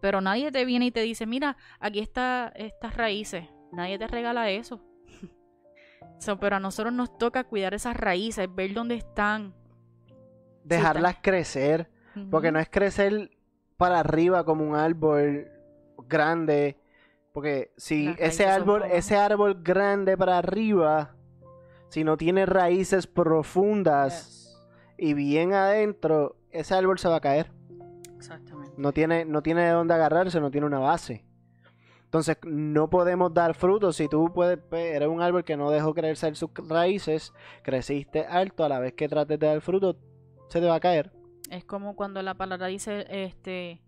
Pero nadie te viene y te dice, mira, aquí está estas raíces. Nadie te regala eso. pero a nosotros nos toca cuidar esas raíces, ver dónde están. Dejarlas crecer. Porque no es crecer para arriba como un árbol grande. Porque si ese árbol, ese árbol grande para arriba, si no tiene raíces profundas y bien adentro, ese árbol se va a caer. Exactamente. No tiene, no tiene de dónde agarrarse, no tiene una base. Entonces, no podemos dar frutos. Si tú puedes, pues, eres un árbol que no dejó crecer sus raíces, creciste alto, a la vez que trates de dar fruto, se te va a caer. Es como cuando la palabra dice, este,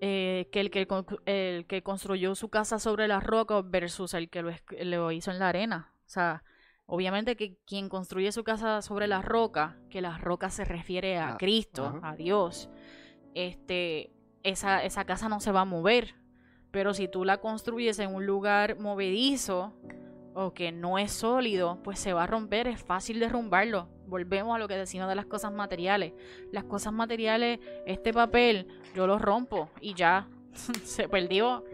eh, que, el que el que construyó su casa sobre la roca versus el que lo, hizo en la arena. O sea, obviamente que quien construye su casa sobre la roca, que la roca se refiere a ah, Cristo, a Dios este, esa, esa casa no se va a mover. Pero si tú la construyes en un lugar movedizo o que no es sólido, pues se va a romper, es fácil derrumbarlo. Volvemos a lo que decimos de las cosas materiales. Las cosas materiales, este papel, yo lo rompo y ya se perdió.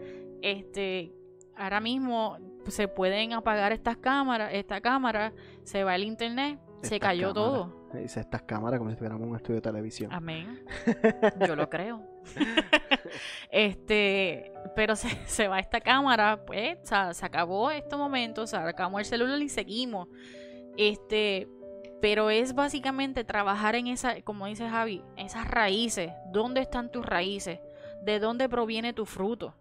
Este, ahora mismo se pueden apagar estas cámaras, esta cámara, se va el internet, se cayó todo. Dice estas cámaras como si tuviéramos un estudio de televisión. Amén. Yo lo creo. Este, pero se, se va esta cámara, pues, o sea, se acabó este momento, sacamos el celular y seguimos. Este, pero es básicamente trabajar en esa, como dice Javi, esas raíces. ¿Dónde están tus raíces? ¿De dónde proviene tu fruto?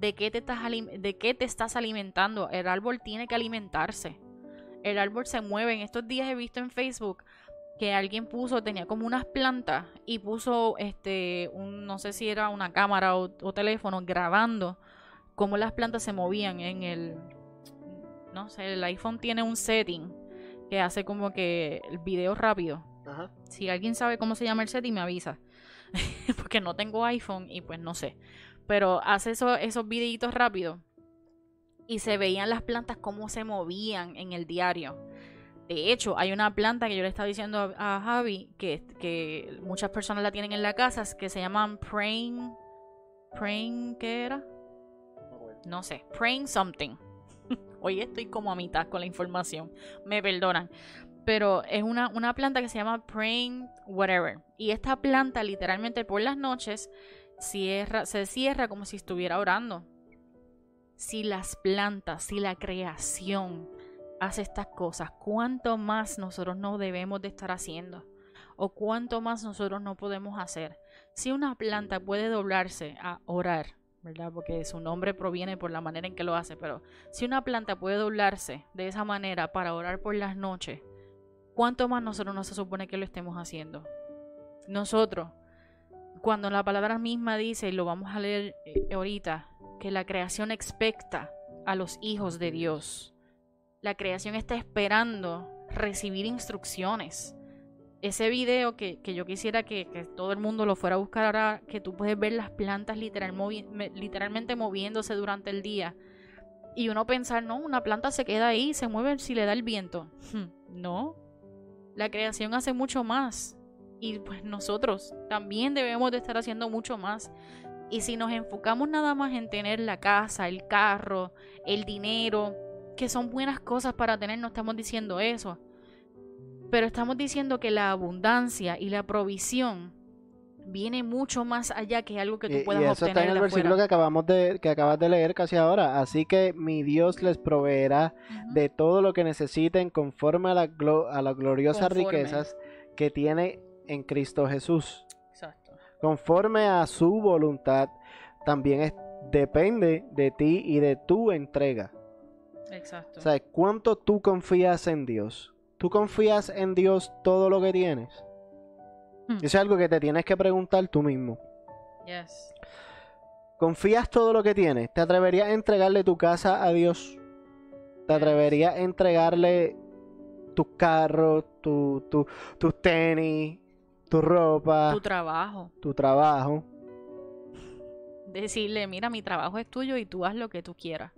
¿De qué te estás, de qué te estás alimentando? El árbol tiene que alimentarse. El árbol se mueve. En estos días he visto en Facebook que alguien puso, tenía como unas plantas y puso, este, un, no sé si era una cámara o, teléfono grabando cómo las plantas se movían en el, no sé, el iPhone tiene un setting que hace como que el video rápido. Si alguien sabe cómo se llama el setting, me avisa. Porque no tengo iPhone y pues no sé. Pero hace eso, esos videitos rápidos. Y se veían las plantas cómo se movían en el diario. De hecho, hay una planta que yo le estaba diciendo a, Javi que, muchas personas la tienen en la casa que se llaman praying. Praying, ¿qué era? No sé, praying something. Hoy estoy como a mitad con la información. Me perdonan. Pero es una, una planta que se llama praying whatever. Y esta planta, literalmente por las noches, cierra, se cierra como si estuviera orando. Si las plantas, si la creación hace estas cosas, ¿cuánto más nosotros no debemos de estar haciendo? ¿O cuánto más nosotros no podemos hacer? Si una planta puede doblarse a orar, ¿verdad? Porque su nombre proviene por la manera en que lo hace, pero si una planta puede doblarse de esa manera para orar por las noches, ¿cuánto más nosotros no se supone que lo estemos haciendo? Nosotros, cuando la palabra misma dice, y lo vamos a leer eh, ahorita, que la creación expecta a los hijos de Dios. La creación está esperando recibir instrucciones. Ese video que, yo quisiera que, todo el mundo lo fuera a buscar ahora, que tú puedes ver las plantas literal, literalmente moviéndose durante el día. Y uno pensar, no, una planta se queda ahí, se mueve si le da el viento. No, la creación hace mucho más. Y pues nosotros también debemos de estar haciendo mucho más. Y si nos enfocamos nada más en tener la casa, el carro, el dinero, que son buenas cosas para tener, no estamos diciendo eso. Pero estamos diciendo que la abundancia y la provisión viene mucho más allá que algo que tú puedas y eso está en el versículo que acabamos de que acabas de leer casi ahora. Así que mi Dios les proveerá de todo lo que necesiten conforme a, la a las gloriosas riquezas que tiene en Cristo Jesús. Conforme a su voluntad, también depende de ti y de tu entrega. Exacto. O sea, ¿cuánto tú confías en Dios? ¿Tú confías en Dios todo lo que tienes? Hmm. Eso es algo que te tienes que preguntar tú mismo. Yes. ¿Confías todo lo que tienes? ¿Te atreverías a entregarle tu casa a Dios? ¿Te atreverías a entregarle tus carros, tu, tu, tus tenis, tu ropa, tu trabajo. Tu trabajo. Decirle, mira, mi trabajo es tuyo y tú haz lo que tú quieras.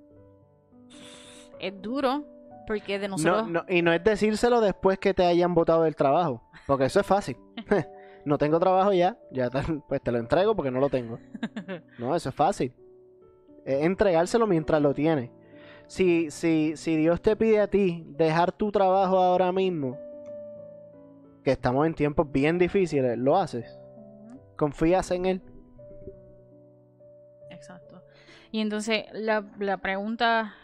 Es duro, porque de nosotros... y no es decírselo después que te hayan votado del trabajo, porque eso es fácil. no tengo trabajo ya, ya pues te lo entrego porque no lo tengo. No, eso es fácil. Es entregárselo mientras lo tienes. Si, si, si Dios te pide a ti dejar tu trabajo ahora mismo, que estamos en tiempos bien difíciles, lo haces. Confías en Él. Exacto. Y entonces la, pregunta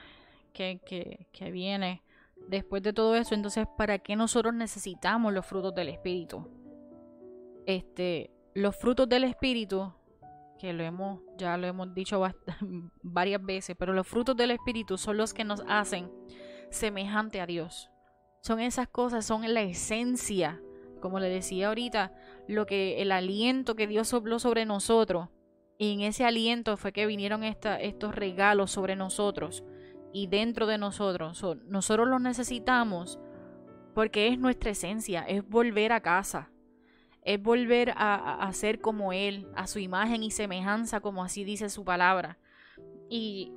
que, viene después de todo eso, entonces, ¿para qué nosotros necesitamos los frutos del Espíritu? Este, los frutos del Espíritu, que lo hemos, ya lo hemos dicho varias veces, pero los frutos del Espíritu son los que nos hacen semejante a Dios. Son esas cosas, son la esencia como le decía ahorita, lo que el aliento que Dios sopló sobre nosotros. Y en ese aliento fue que vinieron estos regalos sobre nosotros y dentro de nosotros. nosotros los necesitamos porque es nuestra esencia, es volver a casa, es volver a, ser como Él, a su imagen y semejanza, como así dice su palabra. Y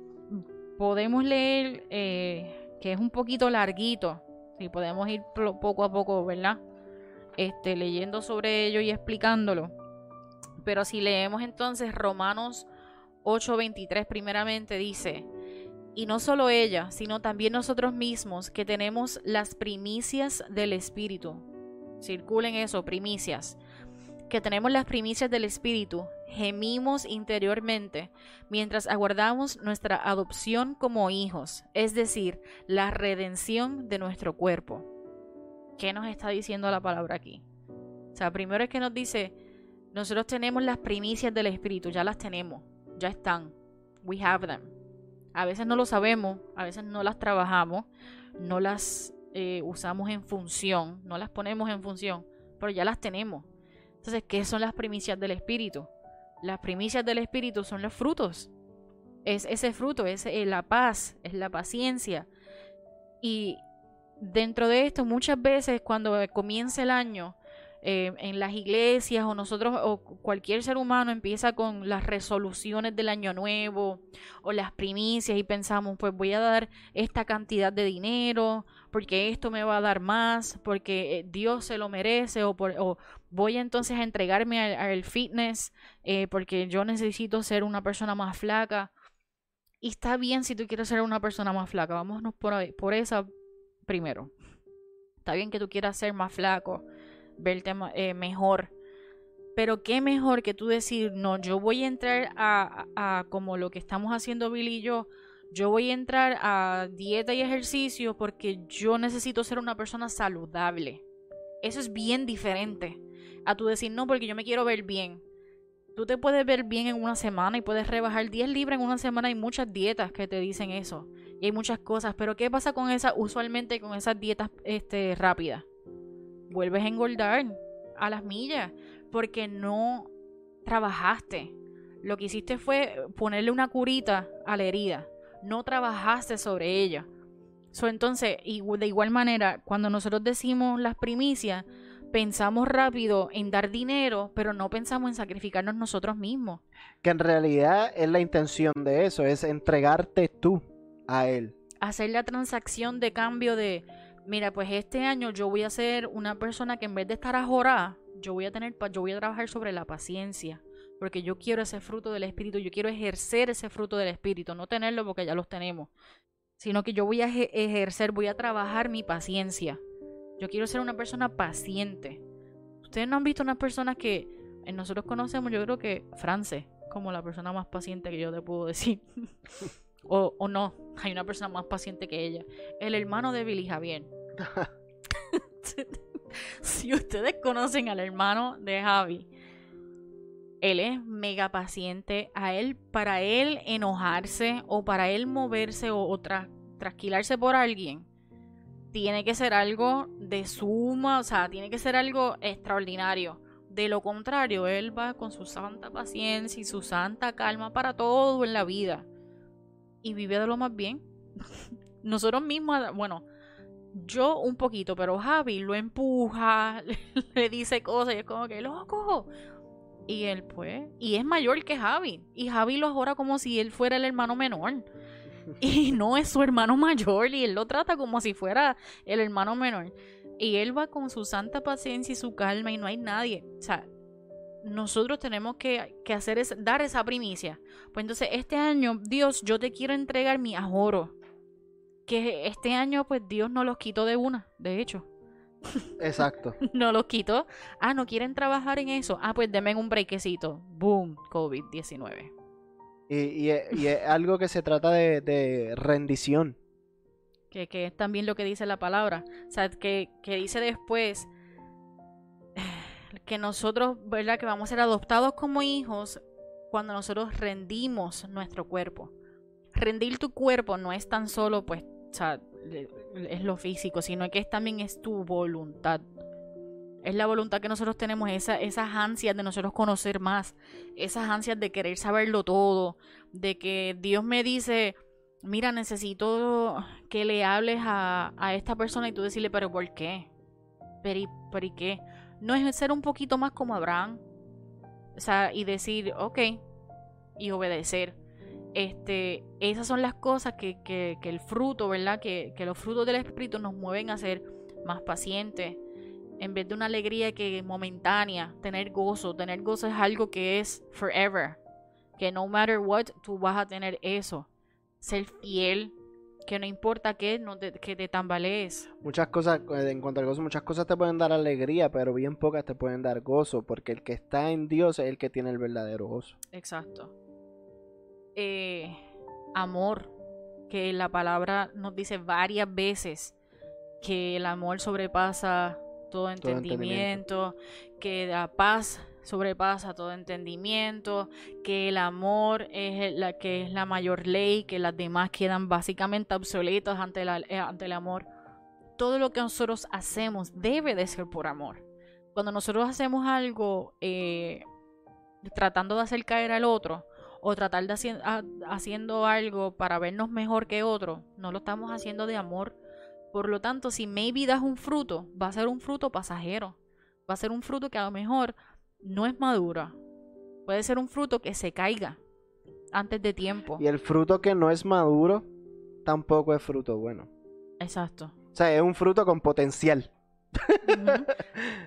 podemos leer eh, que es un poquito larguito, y podemos ir poco a poco, ¿verdad? este, leyendo sobre ello y explicándolo. Pero si leemos entonces Romanos 8:23 primeramente dice, y no solo ella, sino también nosotros mismos que tenemos las primicias del Espíritu. Circulen eso, primicias. Que tenemos las primicias del Espíritu. gemimos interiormente mientras aguardamos nuestra adopción como hijos, es decir, la redención de nuestro cuerpo. ¿Qué nos está diciendo la palabra aquí? O sea, primero es que nos dice, nosotros tenemos las primicias del Espíritu, ya las tenemos, ya están. We have them. A veces no lo sabemos, a veces no las trabajamos, no las eh, usamos en función, no las ponemos en función, pero ya las tenemos. Entonces, ¿qué son las primicias del Espíritu? Las primicias del Espíritu son los frutos. Es ese fruto, es la paz, es la paciencia. Y dentro de esto, muchas veces cuando comienza el año, eh, en las iglesias o nosotros o cualquier ser humano empieza con las resoluciones del año nuevo o las primicias y pensamos pues voy a dar esta cantidad de dinero porque esto me va a dar más porque eh, Dios se lo merece o, por, o voy entonces a entregarme al, fitness eh, porque yo necesito ser una persona más flaca. Y está bien si tú quieres ser una persona más flaca vámonos por, por esa primero. Está bien que tú quieras ser más flaco verte eh, mejor. Pero qué mejor que tú decir, no, yo voy a entrar a, a, como lo que estamos haciendo Billy y yo, yo voy a entrar a dieta y ejercicio porque yo necesito ser una persona saludable. Eso es bien diferente a tú decir, no, porque yo me quiero ver bien. Tú te puedes ver bien en una semana y puedes rebajar 10 libras en una semana. Hay muchas dietas que te dicen eso. Y hay muchas cosas. Pero ¿qué pasa con esas, usualmente con esas dietas este, rápidas? Vuelves a engordar a las millas porque no trabajaste. Lo que hiciste fue ponerle una curita a la herida, no trabajaste sobre ella. So, entonces, de igual manera, cuando nosotros decimos las primicias, pensamos rápido en dar dinero, pero no pensamos en sacrificarnos nosotros mismos. Que en realidad es la intención de eso, es entregarte tú a Él. Hacer la transacción de cambio de, mira, pues este año yo voy a ser una persona que en vez de estar yo voy a tener, yo voy a trabajar sobre la paciencia, porque yo quiero ese fruto del Espíritu, yo quiero ejercer ese fruto del Espíritu, no tenerlo porque ya los tenemos, sino que yo voy a ejercer, voy a trabajar mi paciencia. Yo quiero ser una persona paciente. Ustedes no han visto unas personas que nosotros conocemos, yo creo que France, como la persona más paciente que yo te puedo decir. o, o no, hay una persona más paciente que ella. El hermano de Billy Javier. si ustedes conocen al hermano de Javi, él es mega paciente. A él, para él enojarse o para él moverse o, trasquilarse por alguien, tiene que ser algo de suma, o sea, tiene que ser algo extraordinario. De lo contrario, él va con su santa paciencia y su santa calma para todo en la vida. Y vive de lo más bien. Nosotros mismos, bueno, yo un poquito, pero Javi lo empuja, le dice cosas y es como que loco. Y él pues, y es mayor que Javi. Y Javi lo adora como si él fuera el hermano menor. Y no es su hermano mayor y él lo trata como si fuera el hermano menor. Y él va con su santa paciencia y su calma y no hay nadie. O sea, nosotros tenemos que, que hacer es dar esa primicia. Pues entonces este año, Dios, yo te quiero entregar mi ahorro que este año pues Dios no los quitó de una, de hecho. Exacto. no los quitó. Ah, no quieren trabajar en eso. Ah, pues denme un brequecito. Boom, COVID-19. Y, es algo que se trata de, rendición. Que, es también lo que dice la palabra. O sea, que, que dice después que nosotros, ¿verdad? Que vamos a ser adoptados como hijos cuando nosotros rendimos nuestro cuerpo. Rendir tu cuerpo no es tan solo pues o sea, es lo físico, sino que es, también es tu voluntad. Es la voluntad que nosotros tenemos, esa, esas ansias de nosotros conocer más, esas ansias de querer saberlo todo, de que Dios me dice, mira, necesito que le hables a, a esta persona y tú decirle, pero ¿por qué? ¿Pero y, pero ¿y qué? No es ser un poquito más como Abraham. O sea, y decir, ok, y obedecer. Este, esas son las cosas que, que, el fruto, ¿verdad? Que, que, los frutos del Espíritu nos mueven a ser más pacientes. En vez de una alegría que momentánea, tener gozo. Tener gozo es algo que es forever. Que no matter what, tú vas a tener eso. Ser fiel. Que no importa qué, no te, que te tambalees. Muchas cosas, eh, en cuanto al gozo, muchas cosas te pueden dar alegría, pero bien pocas te pueden dar gozo, porque el que está en Dios es el que tiene el verdadero gozo. Exacto. Eh, amor, que la palabra nos dice varias veces que el amor sobrepasa todo entendimiento, que la paz sobrepasa todo entendimiento, que el amor es la que es la mayor ley, que las demás quedan básicamente obsoletas ante, la, eh, ante el amor. Todo lo que nosotros hacemos debe de ser por amor. Cuando nosotros hacemos algo eh, tratando de hacer caer al otro o tratar de haciendo algo para vernos mejor que otro, no lo estamos haciendo de amor. Por lo tanto, si maybe das un fruto, va a ser un fruto pasajero. Va a ser un fruto que a lo mejor no es madura. Puede ser un fruto que se caiga antes de tiempo. Y el fruto que no es maduro tampoco es fruto bueno. Exacto. O sea, es un fruto con potencial.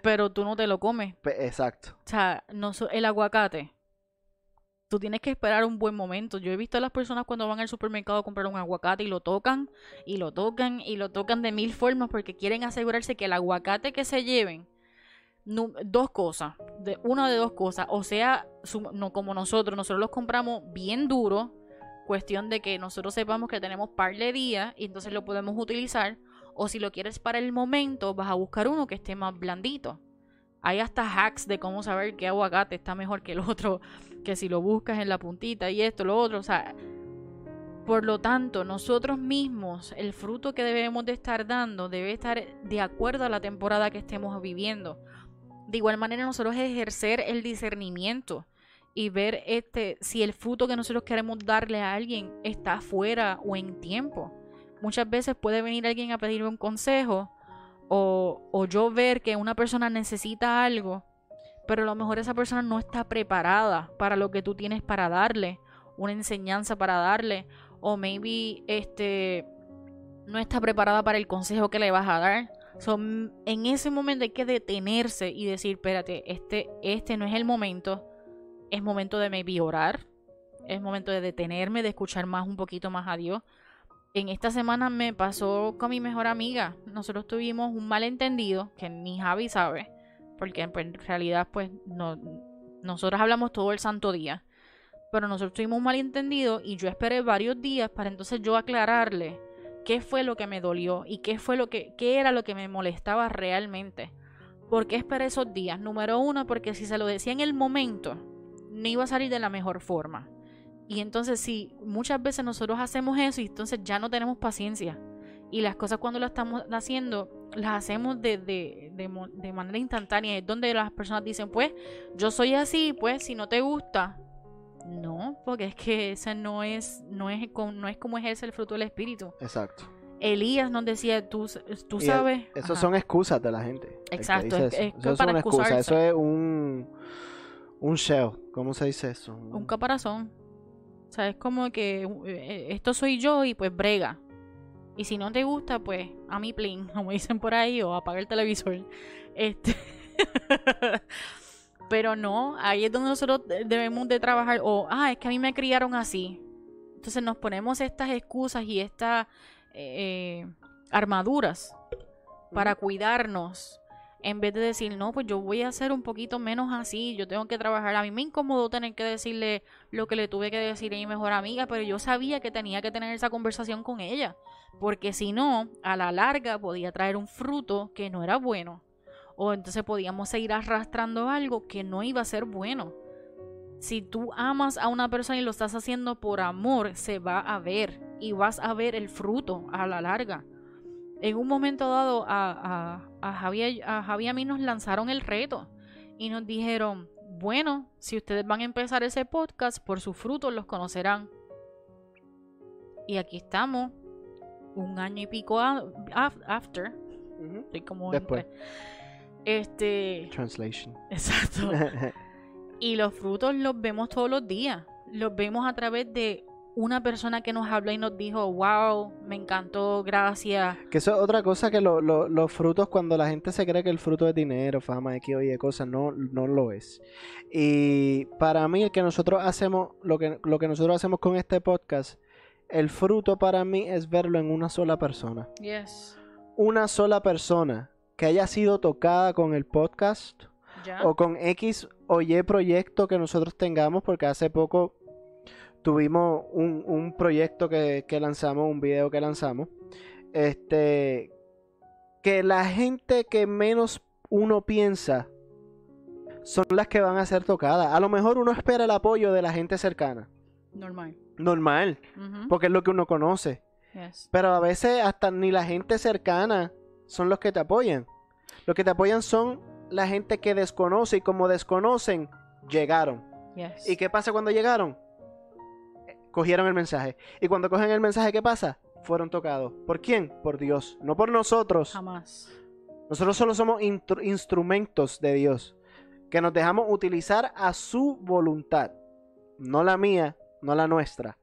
Pero tú no te lo comes. Exacto. O sea, no el aguacate. Tú tienes que esperar un buen momento. Yo he visto a las personas cuando van al supermercado a comprar un aguacate y lo tocan y lo tocan y lo tocan de mil formas porque quieren asegurarse que el aguacate que se lleven dos cosas, una de dos cosas, o sea, no como nosotros, nosotros los compramos bien duro, cuestión de que nosotros sepamos que tenemos par de días y entonces lo podemos utilizar, o si lo quieres para el momento, vas a buscar uno que esté más blandito. Hay hasta hacks de cómo saber qué aguacate está mejor que el otro, que si lo buscas en la puntita y esto, lo otro, o sea, por lo tanto, nosotros mismos, el fruto que debemos de estar dando debe estar de acuerdo a la temporada que estemos viviendo. De igual manera, nosotros ejercer el discernimiento y ver este si el fruto que nosotros queremos darle a alguien está fuera o en tiempo. Muchas veces puede venir alguien a pedirme un consejo o, o yo ver que una persona necesita algo, pero a lo mejor esa persona no está preparada para lo que tú tienes para darle, una enseñanza para darle, o maybe este no está preparada para el consejo que le vas a dar en ese momento hay que detenerse y decir, espérate, este, este no es el momento. Es momento de maybe orar. Es momento de detenerme, de escuchar más, un poquito más a Dios. En esta semana me pasó con mi mejor amiga. Nosotros tuvimos un malentendido que ni Javi sabe. Porque pues, en realidad, pues, no, nosotros hablamos todo el santo día. Pero nosotros tuvimos un malentendido y yo esperé varios días para entonces yo aclararle qué fue lo que me dolió y qué fue lo que qué era lo que me molestaba realmente. ¿Por qué esperé esos días? Número uno, porque si se lo decía en el momento, no iba a salir de la mejor forma. Y entonces si muchas veces nosotros hacemos eso y entonces ya no tenemos paciencia. Y las cosas cuando las estamos haciendo, las hacemos de, de, de manera instantánea. Es donde las personas dicen, pues, yo soy así, pues, si no te gusta, no, porque es que ese no es, no es, no es como ejerce el fruto del espíritu. Exacto. Elías nos decía, tú, tú sabes. Eso son excusas de la gente. Exacto, es, eso. es una excusa, eso es un, un shell, ¿cómo se dice eso? Un caparazón. O sea, es como que eh, esto soy yo y pues brega. Y si no te gusta, pues a mi plin, como dicen por ahí, o apaga el televisor. Este. Pero no, ahí es donde nosotros debemos de trabajar. O, ah, es que a mí me criaron así. Entonces nos ponemos estas excusas y estas eh, armaduras para cuidarnos. En vez de decir, no, pues yo voy a ser un poquito menos así, yo tengo que trabajar. A mí me incomodó tener que decirle lo que le tuve que decir a mi mejor amiga, pero yo sabía que tenía que tener esa conversación con ella, porque si no, a la larga podía traer un fruto que no era bueno o entonces podíamos seguir arrastrando algo que no iba a ser bueno. Si tú amas a una persona y lo estás haciendo por amor, se va a ver y vas a ver el fruto a la larga. En un momento dado a, a, a, Javi, a Javi a mí nos lanzaron el reto y nos dijeron, bueno, si ustedes van a empezar ese podcast, por sus frutos los conocerán. Y aquí estamos, un año y pico after. como Después. Este. Translation. Exacto. y los frutos los vemos todos los días. Los vemos a través de una persona que nos habla y nos dijo, wow, me encantó, gracias. Que eso es otra cosa que los frutos, cuando la gente se cree que el fruto es dinero, fama, X y cosas, no, no lo es. Y para mí, el que nosotros hacemos, lo que, lo que nosotros hacemos con este podcast, el fruto para mí es verlo en una sola persona. Yes. Una sola persona que haya sido tocada con el podcast Ya. o con X o Y proyecto que nosotros tengamos, porque hace poco tuvimos un, un proyecto que, que lanzamos, un video que lanzamos, este, que la gente que menos uno piensa son las que van a ser tocadas. A lo mejor uno espera el apoyo de la gente cercana, Normal. normal, porque es lo que uno conoce. Yes. Pero a veces hasta ni la gente cercana son los que te apoyan. Los que te apoyan son la gente que desconoce y como desconocen, llegaron. Yes. ¿Y qué pasa cuando llegaron? Cogieron el mensaje. Y cuando cogen el mensaje, ¿qué pasa? Fueron tocados. ¿Por quién? Por Dios. No por nosotros. Jamás. Nosotros solo somos instrumentos de Dios. Que nos dejamos utilizar a su voluntad. No la mía, no la nuestra.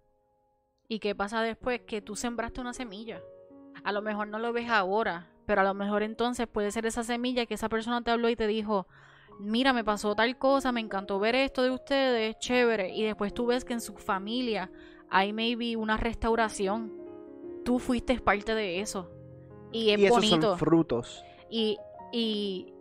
¿Y qué pasa después? Que tú sembraste una semilla. A lo mejor no lo ves ahora, pero a lo mejor entonces puede ser esa semilla que esa persona te habló y te dijo, mira, me pasó tal cosa, me encantó ver esto de ustedes, chévere. Y después tú ves que en su familia hay maybe una restauración. Tú fuiste parte de eso. Y es y esos bonito. son frutos. Y, y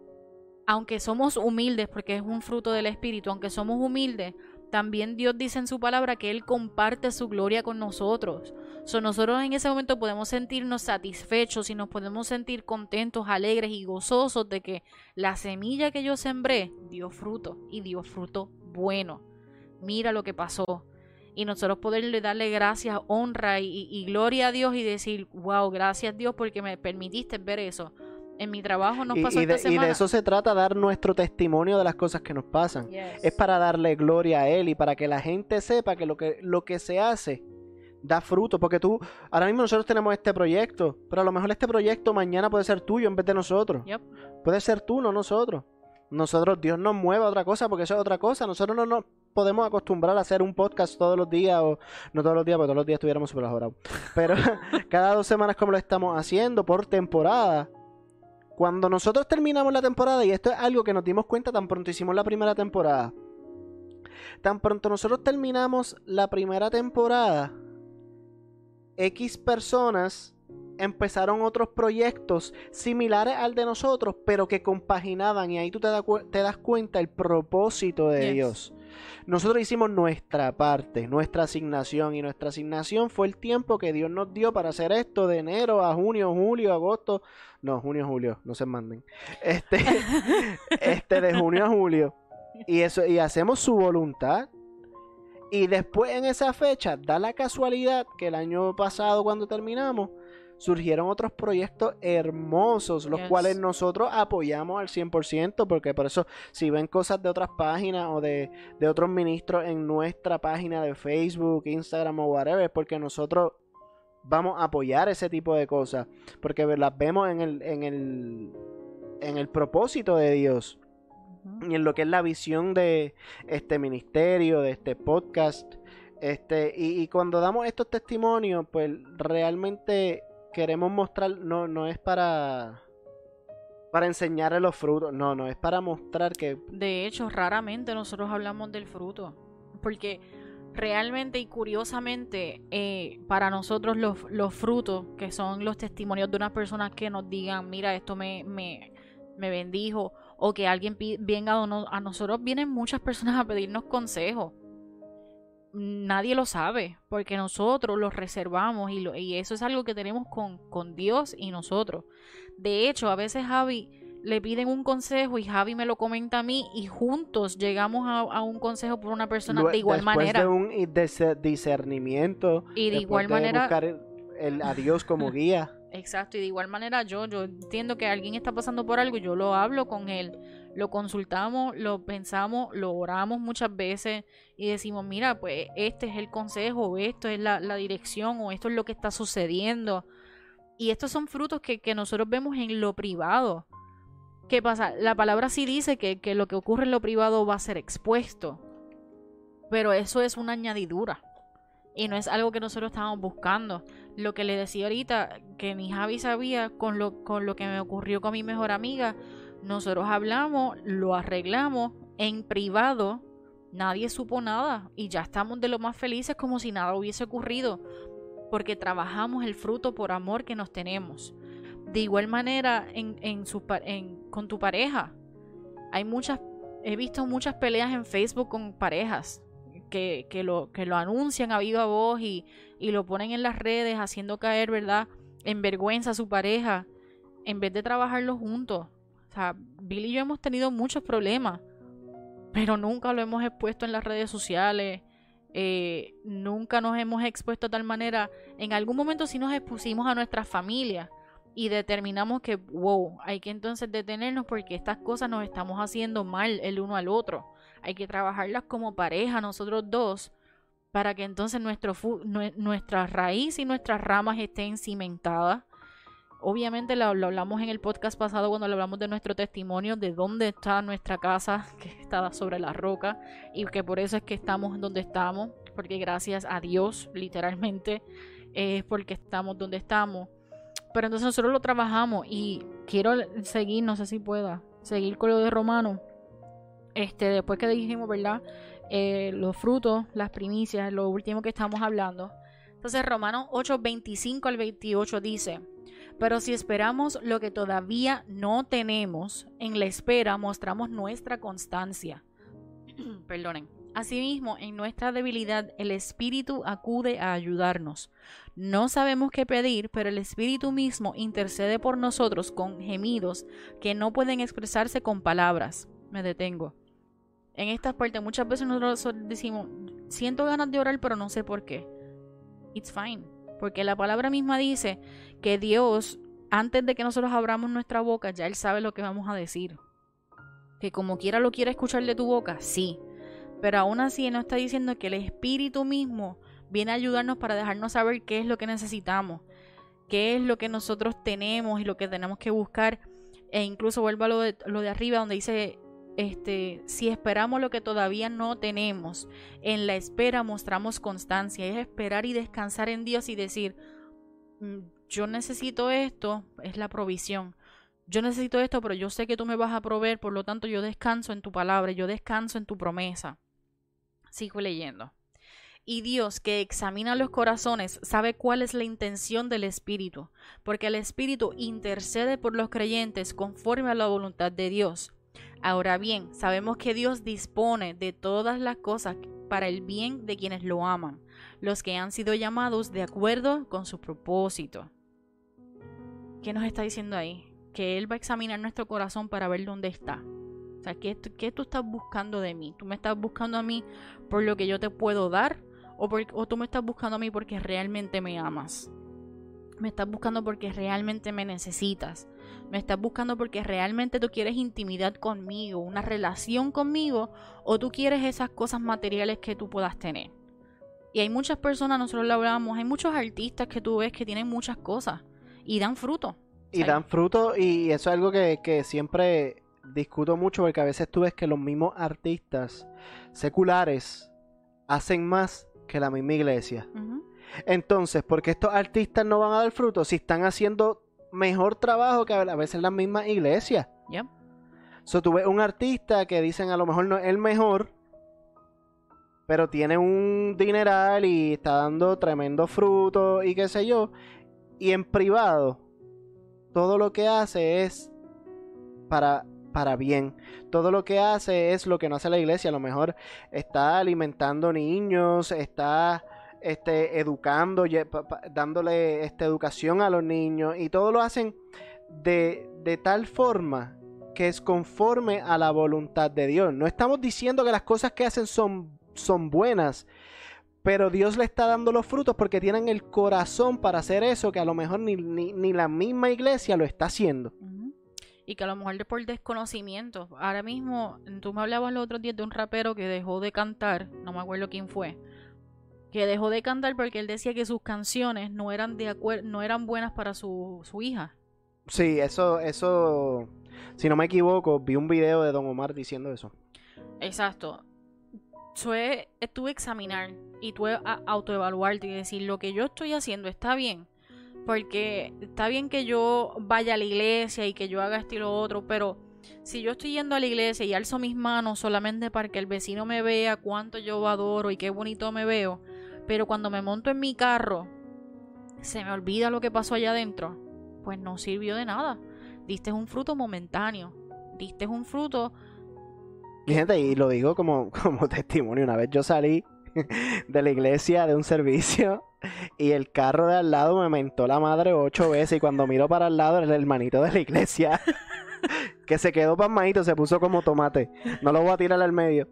aunque somos humildes, porque es un fruto del Espíritu, aunque somos humildes, también Dios dice en su palabra que Él comparte su gloria con nosotros. So, nosotros en ese momento podemos sentirnos satisfechos y nos podemos sentir contentos, alegres y gozosos de que la semilla que yo sembré dio fruto y dio fruto bueno. Mira lo que pasó. Y nosotros poderle darle gracias, honra y, y- gloria a Dios y decir, wow, gracias Dios porque me permitiste ver eso. En mi trabajo nos Y, pasó y de, esta y semana. de eso se trata, dar nuestro testimonio de las cosas que nos pasan. Yes. Es para darle gloria a Él y para que la gente sepa que lo que, lo que se hace da fruto. Porque tú, ahora mismo nosotros tenemos este proyecto, pero a lo mejor este proyecto mañana puede ser tuyo en vez de nosotros. Yep. Puede ser tú, no nosotros. Nosotros, Dios nos mueve a otra cosa porque eso es otra cosa. Nosotros no nos podemos acostumbrar a hacer un podcast todos los días o no todos los días, porque todos los días estuviéramos ajorados. Pero cada dos semanas como lo estamos haciendo por temporada. Cuando nosotros terminamos la temporada, y esto es algo que nos dimos cuenta tan pronto hicimos la primera temporada, tan pronto nosotros terminamos la primera temporada, X personas empezaron otros proyectos similares al de nosotros, pero que compaginaban, y ahí tú te, da te das cuenta el propósito de Yes. Dios. Nosotros hicimos nuestra parte, nuestra asignación, y nuestra asignación fue el tiempo que Dios nos dio para hacer esto de enero a junio, julio, agosto. No, junio, julio, no se manden. Este, este de junio a julio. Y eso, y hacemos su voluntad. Y después en esa fecha, da la casualidad que el año pasado cuando terminamos, surgieron otros proyectos hermosos, los Yes. cuales nosotros apoyamos al 100%, porque por eso si ven cosas de otras páginas o de, de otros ministros en nuestra página de Facebook, Instagram o whatever, es porque nosotros vamos a apoyar ese tipo de cosas, porque las vemos en el, en el, en el propósito de Dios y en lo que es la visión de este ministerio, de este podcast. Este, y, y cuando damos estos testimonios, pues realmente queremos mostrar, no, no es para, para enseñarle los frutos, no, no, es para mostrar que De hecho, raramente nosotros hablamos del fruto, porque realmente y curiosamente eh, para nosotros los, los frutos, que son los testimonios de unas personas que nos digan, mira, esto me, me, me bendijo, o que alguien venga a, no- a nosotros, vienen muchas personas a pedirnos consejos. Nadie lo sabe, porque nosotros los reservamos y, lo- y eso es algo que tenemos con, con Dios y nosotros. De hecho, a veces Javi le piden un consejo y Javi me lo comenta a mí y juntos llegamos a, a un consejo por una persona de igual después manera. de un discernimiento Y de igual de manera- buscar el, el- a Dios como guía. Exacto, y de igual manera yo, yo entiendo que alguien está pasando por algo, yo lo hablo con él, lo consultamos, lo pensamos, lo oramos muchas veces y decimos, mira, pues este es el consejo, esto es la, la dirección, o esto es lo que está sucediendo. Y estos son frutos que, que nosotros vemos en lo privado. ¿Qué pasa? La palabra sí dice que, que lo que ocurre en lo privado va a ser expuesto, pero eso es una añadidura. Y no es algo que nosotros estábamos buscando lo que le decía ahorita, que ni Javi sabía con lo, con lo que me ocurrió con mi mejor amiga, nosotros hablamos, lo arreglamos en privado, nadie supo nada y ya estamos de lo más felices como si nada hubiese ocurrido. porque trabajamos el fruto por amor que nos tenemos. De igual manera en, en su, en, con tu pareja. Hay muchas, he visto muchas peleas en Facebook con parejas que, que, lo, que lo anuncian a viva voz y, y lo ponen en las redes haciendo caer, ¿verdad? En vergüenza a su pareja en vez de trabajarlo juntos. O sea, Bill y yo hemos tenido muchos problemas, pero nunca lo hemos expuesto en las redes sociales. Eh, nunca nos hemos expuesto de tal manera. En algún momento sí nos expusimos a nuestra familia y determinamos que, wow, hay que entonces detenernos porque estas cosas nos estamos haciendo mal el uno al otro. Hay que trabajarlas como pareja, nosotros dos, para que entonces nuestra raíz y nuestras ramas estén cimentadas Obviamente lo, hablamos en el podcast pasado cuando hablamos de nuestro testimonio, de dónde está nuestra casa, que está sobre la roca, y que por eso es que estamos donde estamos, porque gracias a Dios, literalmente, es porque estamos donde estamos. Pero entonces nosotros lo trabajamos y quiero seguir, no sé si pueda, seguir con lo de Romano. Este, después que dijimos, ¿verdad? Eh, los frutos, las primicias, lo último que estamos hablando. Entonces Romanos 8, 25 al 28 dice, pero si esperamos lo que todavía no tenemos, en la espera mostramos nuestra constancia. Perdonen. Asimismo, en nuestra debilidad, el Espíritu acude a ayudarnos. No sabemos qué pedir, pero el Espíritu mismo intercede por nosotros con gemidos que no pueden expresarse con palabras. Me detengo. En esta parte muchas veces nosotros decimos, siento ganas de orar, pero no sé por qué. It's fine. Porque la palabra misma dice que Dios, antes de que nosotros abramos nuestra boca, ya Él sabe lo que vamos a decir. Que como quiera lo quiera escuchar de tu boca, sí. Pero aún así Él nos está diciendo que el Espíritu mismo viene a ayudarnos para dejarnos saber qué es lo que necesitamos, qué es lo que nosotros tenemos y lo que tenemos que buscar. E incluso vuelvo a lo de, lo de arriba donde dice este, si esperamos lo que todavía no tenemos, en la espera mostramos constancia, es esperar y descansar en Dios y decir, mm, yo necesito esto, es la provisión. Yo necesito esto, pero yo sé que tú me vas a proveer, por lo tanto yo descanso en tu palabra, yo descanso en tu promesa. Sigo leyendo. Y Dios, que examina los corazones, sabe cuál es la intención del Espíritu, porque el Espíritu intercede por los creyentes conforme a la voluntad de Dios. Ahora bien, sabemos que Dios dispone de todas las cosas para el bien de quienes lo aman, los que han sido llamados de acuerdo con su propósito. ¿Qué nos está diciendo ahí? Que Él va a examinar nuestro corazón para ver dónde está. O sea, ¿qué, qué tú estás buscando de mí? ¿Tú me estás buscando a mí por lo que yo te puedo dar? ¿O, o tú me estás buscando a mí porque realmente me amas? ¿Me estás buscando porque realmente me necesitas? Me estás buscando porque realmente tú quieres intimidad conmigo, una relación conmigo, o tú quieres esas cosas materiales que tú puedas tener. Y hay muchas personas, nosotros lo hablamos, hay muchos artistas que tú ves que tienen muchas cosas y dan fruto. Y dan fruto y eso es algo que, siempre discuto mucho porque a veces tú ves que los mismos artistas seculares hacen más que la misma iglesia. Entonces, ¿por qué estos artistas no van a dar fruto si están haciendo mejor trabajo que a veces las mismas iglesias. Ya. So, tú ves un artista que dicen a lo mejor no es el mejor, pero tiene un dineral y está dando tremendo fruto y qué sé yo. Y en privado, todo lo que hace es para, para bien. Todo lo que hace es lo que no hace la iglesia. A lo mejor está alimentando niños, está este, educando, dándole esta educación a los niños y todo lo hacen de, de tal forma que es conforme a la voluntad de Dios. No estamos diciendo que las cosas que hacen son, son buenas, pero Dios le está dando los frutos porque tienen el corazón para hacer eso que a lo mejor ni, ni, la misma iglesia lo está haciendo. Y que a lo mejor por desconocimiento. Ahora mismo, tú me hablabas los otros días de un rapero que dejó de cantar, no me acuerdo quién fue que dejó de cantar porque él decía que sus canciones no eran de no eran buenas para su, su hija. Sí, eso, eso, si no me equivoco, vi un video de Don Omar diciendo eso. Exacto. Tuve, tuve examinar y tuve a autoevaluarte y decir lo que yo estoy haciendo está bien. Porque está bien que yo vaya a la iglesia y que yo haga esto y lo otro, pero si yo estoy yendo a la iglesia y alzo mis manos solamente para que el vecino me vea cuánto yo adoro y qué bonito me veo, pero cuando me monto en mi carro se me olvida lo que pasó allá adentro, pues no sirvió de nada. Diste un fruto momentáneo, diste un fruto... Mi gente, y lo digo como, como testimonio, una vez yo salí de la iglesia de un servicio y el carro de al lado me mentó la madre ocho veces y cuando miro para el lado era el hermanito de la iglesia que se quedó pasmadito, se puso como tomate. No lo voy a tirar al medio.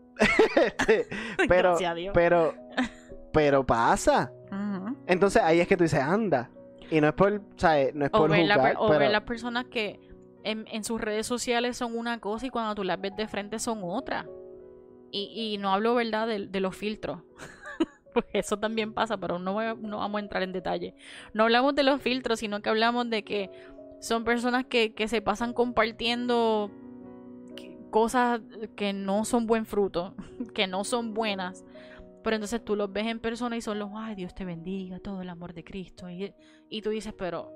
pero, pero, pero pasa. Entonces ahí es que tú dices, anda. Y no es por, ¿sabes? No es por o ver, o ver las personas que en, en, sus redes sociales son una cosa y cuando tú las ves de frente son otra. Y, y no hablo, ¿verdad?, de, de los filtros. Porque eso también pasa, pero no, no vamos a entrar en detalle. No hablamos de los filtros, sino que hablamos de que son personas que, que se pasan compartiendo cosas que no son buen fruto, que no son buenas. Pero entonces tú los ves en persona y son los, ay, Dios te bendiga, todo el amor de Cristo. Y, y tú dices, pero,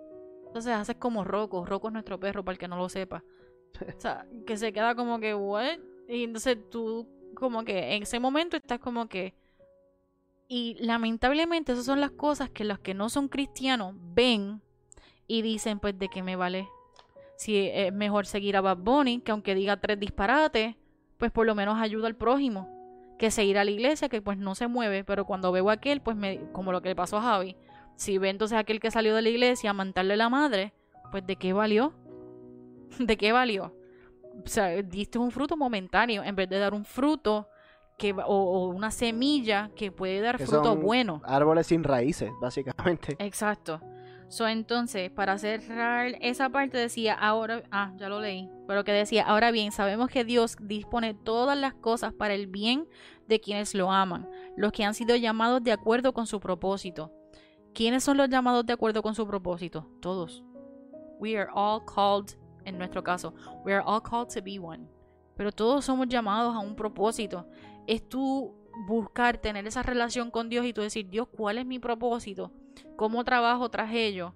entonces haces como Rocco, Rocco es nuestro perro, para el que no lo sepa. O sea, que se queda como que, what? Y entonces tú, como que en ese momento estás como que... Y lamentablemente esas son las cosas que los que no son cristianos ven y dicen, pues, ¿de qué me vale? Si es mejor seguir a Bad Bunny, que aunque diga tres disparates, pues por lo menos ayuda al prójimo. Que seguir a la iglesia, que pues no se mueve, pero cuando veo a aquel, pues me, como lo que le pasó a Javi, si ve entonces a aquel que salió de la iglesia a mandarle la madre, pues ¿de qué valió? ¿De qué valió? O sea, diste un fruto momentáneo en vez de dar un fruto que, o, una semilla que puede dar fruto bueno. Árboles sin raíces, básicamente. Exacto. So, entonces, para cerrar esa parte decía, ahora, ah, ya lo leí, pero que decía, ahora bien, sabemos que Dios dispone todas las cosas para el bien de quienes lo aman, los que han sido llamados de acuerdo con su propósito. ¿Quiénes son los llamados de acuerdo con su propósito? Todos. We are all called, en nuestro caso, we are all called to be one. Pero todos somos llamados a un propósito. Es tú buscar tener esa relación con Dios y tú decir, Dios, ¿cuál es mi propósito? cómo trabajo tras ello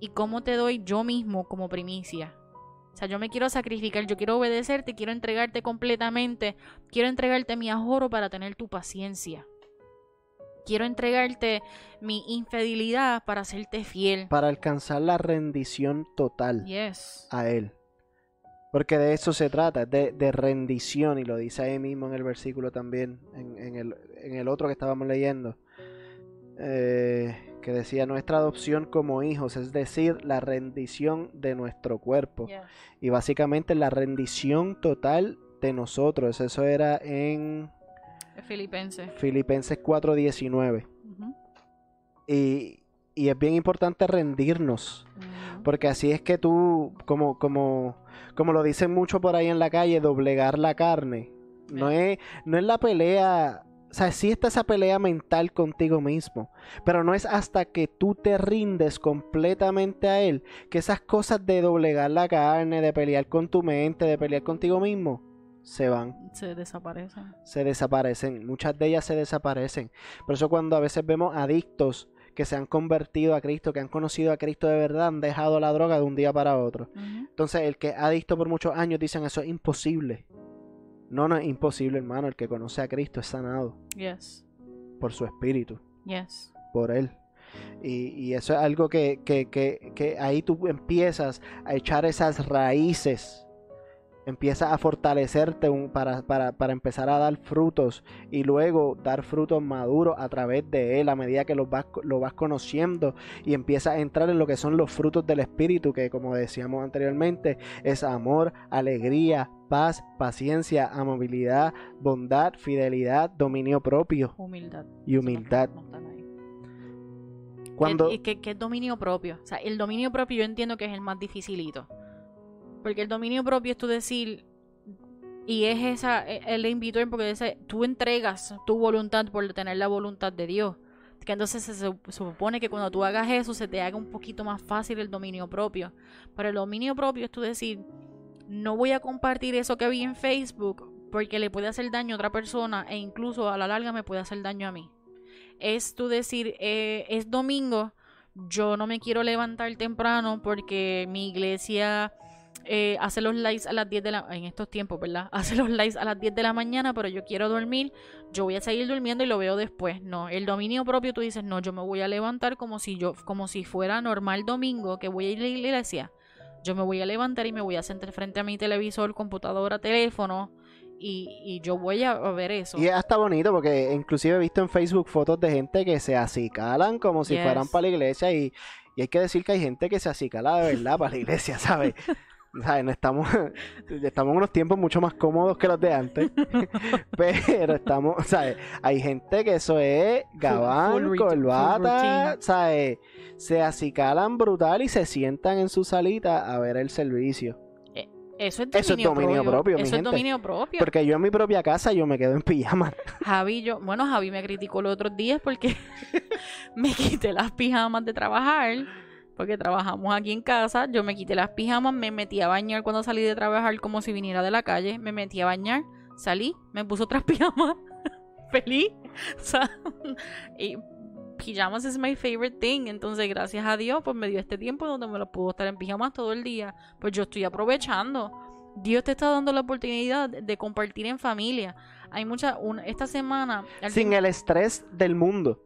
y cómo te doy yo mismo como primicia. O sea, yo me quiero sacrificar, yo quiero obedecerte, quiero entregarte completamente, quiero entregarte mi ahorro para tener tu paciencia. Quiero entregarte mi infidelidad para hacerte fiel. Para alcanzar la rendición total a Él. Porque de eso se trata, de, de, rendición, y lo dice ahí mismo en el versículo también, en, el, en el otro que estábamos leyendo. Eh, que decía nuestra adopción como hijos, es decir, la rendición de nuestro cuerpo. Y básicamente la rendición total de nosotros. Eso era en Filipenses. Filipenses 4:19. y, y, es bien importante rendirnos. Porque así es que tú, como, como, como lo dicen mucho por ahí en la calle, doblegar la carne. No es, no es la pelea o sea, sí está esa pelea mental contigo mismo, pero no es hasta que tú te rindes completamente a Él que esas cosas de doblegar la carne, de pelear con tu mente, de pelear contigo mismo, se van. Se desaparecen. Se desaparecen. Muchas de ellas se desaparecen. Por eso cuando a veces vemos adictos que se han convertido a Cristo, que han conocido a Cristo de verdad, han dejado la droga de un día para otro. Entonces el que ha adicto por muchos años dicen eso es imposible. No, no es imposible, hermano. El que conoce a Cristo es sanado. Yes. Por su espíritu. Yes. Por Él. Y, y eso es algo que, que, que, que ahí tú empiezas a echar esas raíces empieza a fortalecerte para, para, para, empezar a dar frutos y luego dar frutos maduros a través de él a medida que lo vas, lo vas conociendo y empieza a entrar en lo que son los frutos del espíritu que como decíamos anteriormente es amor, alegría, paz, paciencia, amabilidad, bondad, fidelidad, dominio propio humildad y humildad. Cuando... ¿Qué, qué es dominio propio? O sea, el dominio propio yo entiendo que es el más dificilito porque el dominio propio es tú decir, y es esa, e, le invitó porque dice, tú entregas tu voluntad por tener la voluntad de Dios. Que entonces se, supone que cuando tú hagas eso se te haga un poquito más fácil el dominio propio. Pero el dominio propio es tú decir, no voy a compartir eso que vi en Facebook porque le puede hacer daño a otra persona e incluso a la larga me puede hacer daño a mí. Es tú decir, eh, es domingo, yo no me quiero levantar temprano porque mi iglesia eh, hace los likes a las 10 de la en estos tiempos, ¿verdad? Hace los likes a las 10 de la mañana, pero yo quiero dormir, yo voy a seguir durmiendo y lo veo después. No, el dominio propio tú dices, "No, yo me voy a levantar como si yo como si fuera normal domingo que voy a ir a la iglesia. Yo me voy a levantar y me voy a sentar frente a mi televisor, computadora, teléfono." Y, y, yo voy a ver eso. Y es hasta bonito porque inclusive he visto en Facebook fotos de gente que se acicalan como si fueran para la iglesia y, y, hay que decir que hay gente que se acicala de verdad para la iglesia, ¿sabes? No estamos, estamos en unos tiempos mucho más cómodos que los de antes. pero estamos, ¿sabes? Hay gente que eso es gabán, corbata, ¿sabes? Se acicalan brutal y se sientan en su salita a ver el servicio. Eh, eso es dominio, propio. Eso es dominio propio. Porque yo en mi propia casa yo me quedo en pijama. Javi, yo, bueno, Javi me criticó los otros días porque me quité las pijamas de trabajar porque trabajamos aquí en casa, yo me quité las pijamas, me metí a bañar cuando salí de trabajar como si viniera de la calle, me metí a bañar, salí, me puse otras pijamas, feliz, o sea, y pijamas es my favorite thing, entonces gracias a Dios pues me dio este tiempo donde me lo puedo estar en pijamas todo el día, pues yo estoy aprovechando. Dios te está dando la oportunidad de compartir en familia. Hay mucha, esta semana... Sin el estrés del mundo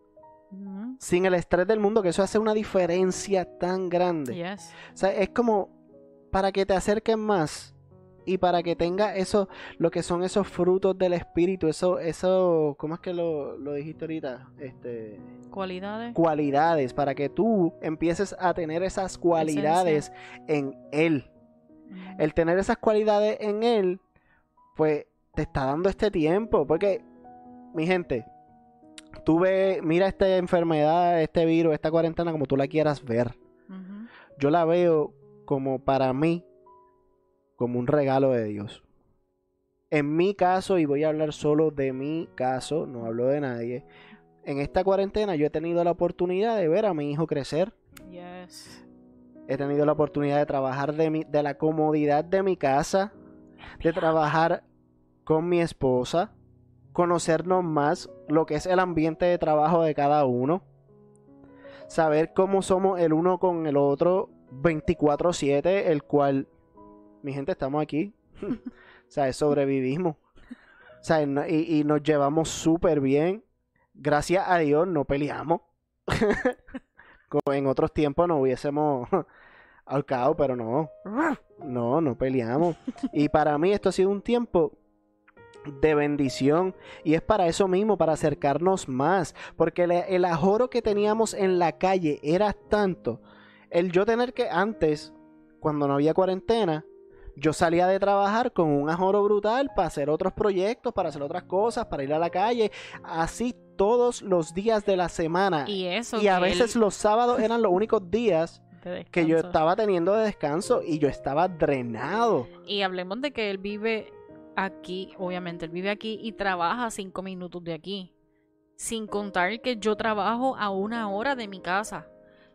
sin el estrés del mundo, que eso hace una diferencia tan grande. O sea, es como para que te acerquen más y para que tenga eso, lo que son esos frutos del espíritu, eso, eso, ¿cómo es que lo, lo dijiste ahorita? Este, cualidades. Cualidades, para que tú empieces a tener esas cualidades en Él. El tener esas cualidades en Él, pues te está dando este tiempo, porque, mi gente, tú mira esta enfermedad, este virus, esta cuarentena como tú la quieras ver. Yo la veo como para mí, como un regalo de Dios. En mi caso, y voy a hablar solo de mi caso, no hablo de nadie, en esta cuarentena yo he tenido la oportunidad de ver a mi hijo crecer. He tenido la oportunidad de trabajar de, mi, de la comodidad de mi casa, de trabajar con mi esposa, conocernos más lo que es el ambiente de trabajo de cada uno, saber cómo somos el uno con el otro 24/7, el cual, mi gente, estamos aquí, o sea, sobrevivimos, o sea, y, y nos llevamos súper bien, gracias a Dios no peleamos, en otros tiempos nos hubiésemos ahorcado, pero no, no, no peleamos, y para mí esto ha sido un tiempo de bendición y es para eso mismo, para acercarnos más, porque el, ajoro que teníamos en la calle era tanto, el yo tener que antes, cuando no había cuarentena, yo salía de trabajar con un ajoro brutal para hacer otros proyectos, para hacer otras cosas, para ir a la calle, así todos los días de la semana. Y eso. Y a veces los sábados eran los únicos días que yo estaba teniendo de descanso y yo estaba drenado. Y hablemos de que él vive aquí, obviamente él vive aquí y trabaja cinco minutos de aquí. Sin contar que yo trabajo a una hora de mi casa.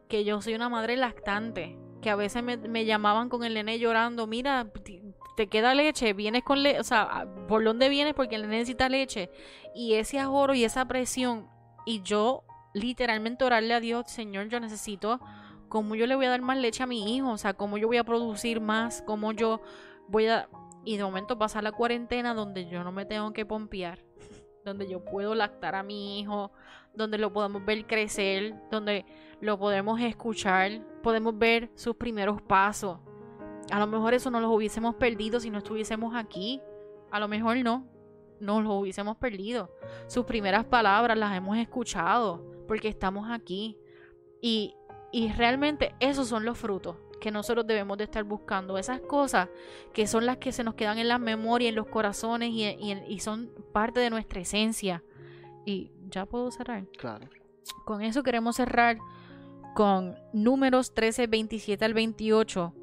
Que yo soy una madre lactante. Que a veces me, llamaban con el nene llorando. Mira, te queda leche, vienes con leche. O sea, ¿por dónde vienes? Porque el nene necesita leche. Y ese ahorro y esa presión. Y yo literalmente orarle a Dios, Señor, yo necesito. ¿Cómo yo le voy a dar más leche a mi hijo? O sea, ¿cómo yo voy a producir más? ¿Cómo yo voy a y de momento pasa la cuarentena donde yo no me tengo que pompear, donde yo puedo lactar a mi hijo, donde lo podemos ver crecer, donde lo podemos escuchar, podemos ver sus primeros pasos. A lo mejor eso no los hubiésemos perdido si no estuviésemos aquí. A lo mejor no, no los hubiésemos perdido. Sus primeras palabras las hemos escuchado porque estamos aquí. Y, y realmente esos son los frutos que nosotros debemos de estar buscando. Esas cosas que son las que se nos quedan en la memoria, en los corazones y, son parte de nuestra esencia. Y ya puedo cerrar. Claro. Con eso queremos cerrar con números 13, 27 al 28.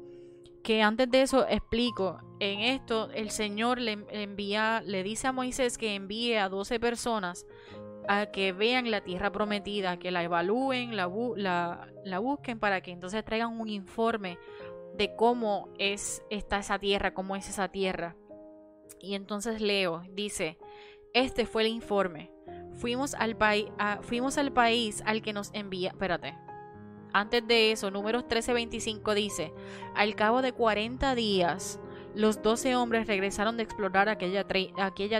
Que antes de eso explico, en esto el Señor le envía, le dice a Moisés que envíe a 12 personas a que vean la tierra prometida, que la evalúen, la, busquen para que entonces traigan un informe de cómo es está esa tierra, cómo es esa tierra. Y entonces leo, dice, este fue el informe. Fuimos al, país fuimos al país al que nos envía, espérate, Antes de eso, números 13:25 dice, al cabo de 40 días, los 12 hombres regresaron de explorar aquella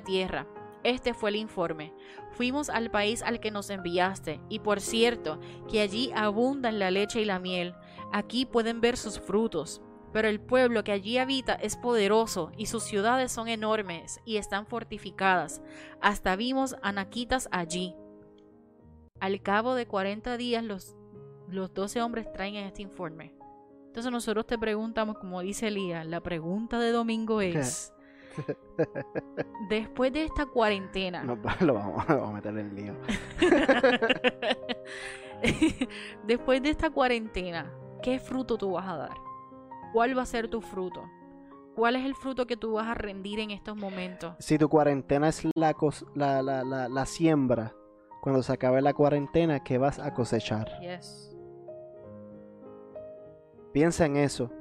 tierra. Este fue el informe. Fuimos al país al que nos enviaste, y por cierto, que allí abundan la leche y la miel. Aquí pueden ver sus frutos. Pero el pueblo que allí habita es poderoso, y sus ciudades son enormes y están fortificadas. Hasta vimos anaquitas allí. Al cabo de 40 días los, los 12 hombres traen este informe. Entonces nosotros te preguntamos, como dice Elías, la pregunta de domingo es... Después de esta cuarentena. No, lo, vamos, a meter en lío. Después de esta cuarentena, ¿qué fruto tú vas a dar? ¿Cuál va a ser tu fruto? ¿Cuál es el fruto que tú vas a rendir en estos momentos? Si tu cuarentena es la, la, la, la, siembra, cuando se acabe la cuarentena, ¿qué vas a cosechar? Piensa en eso.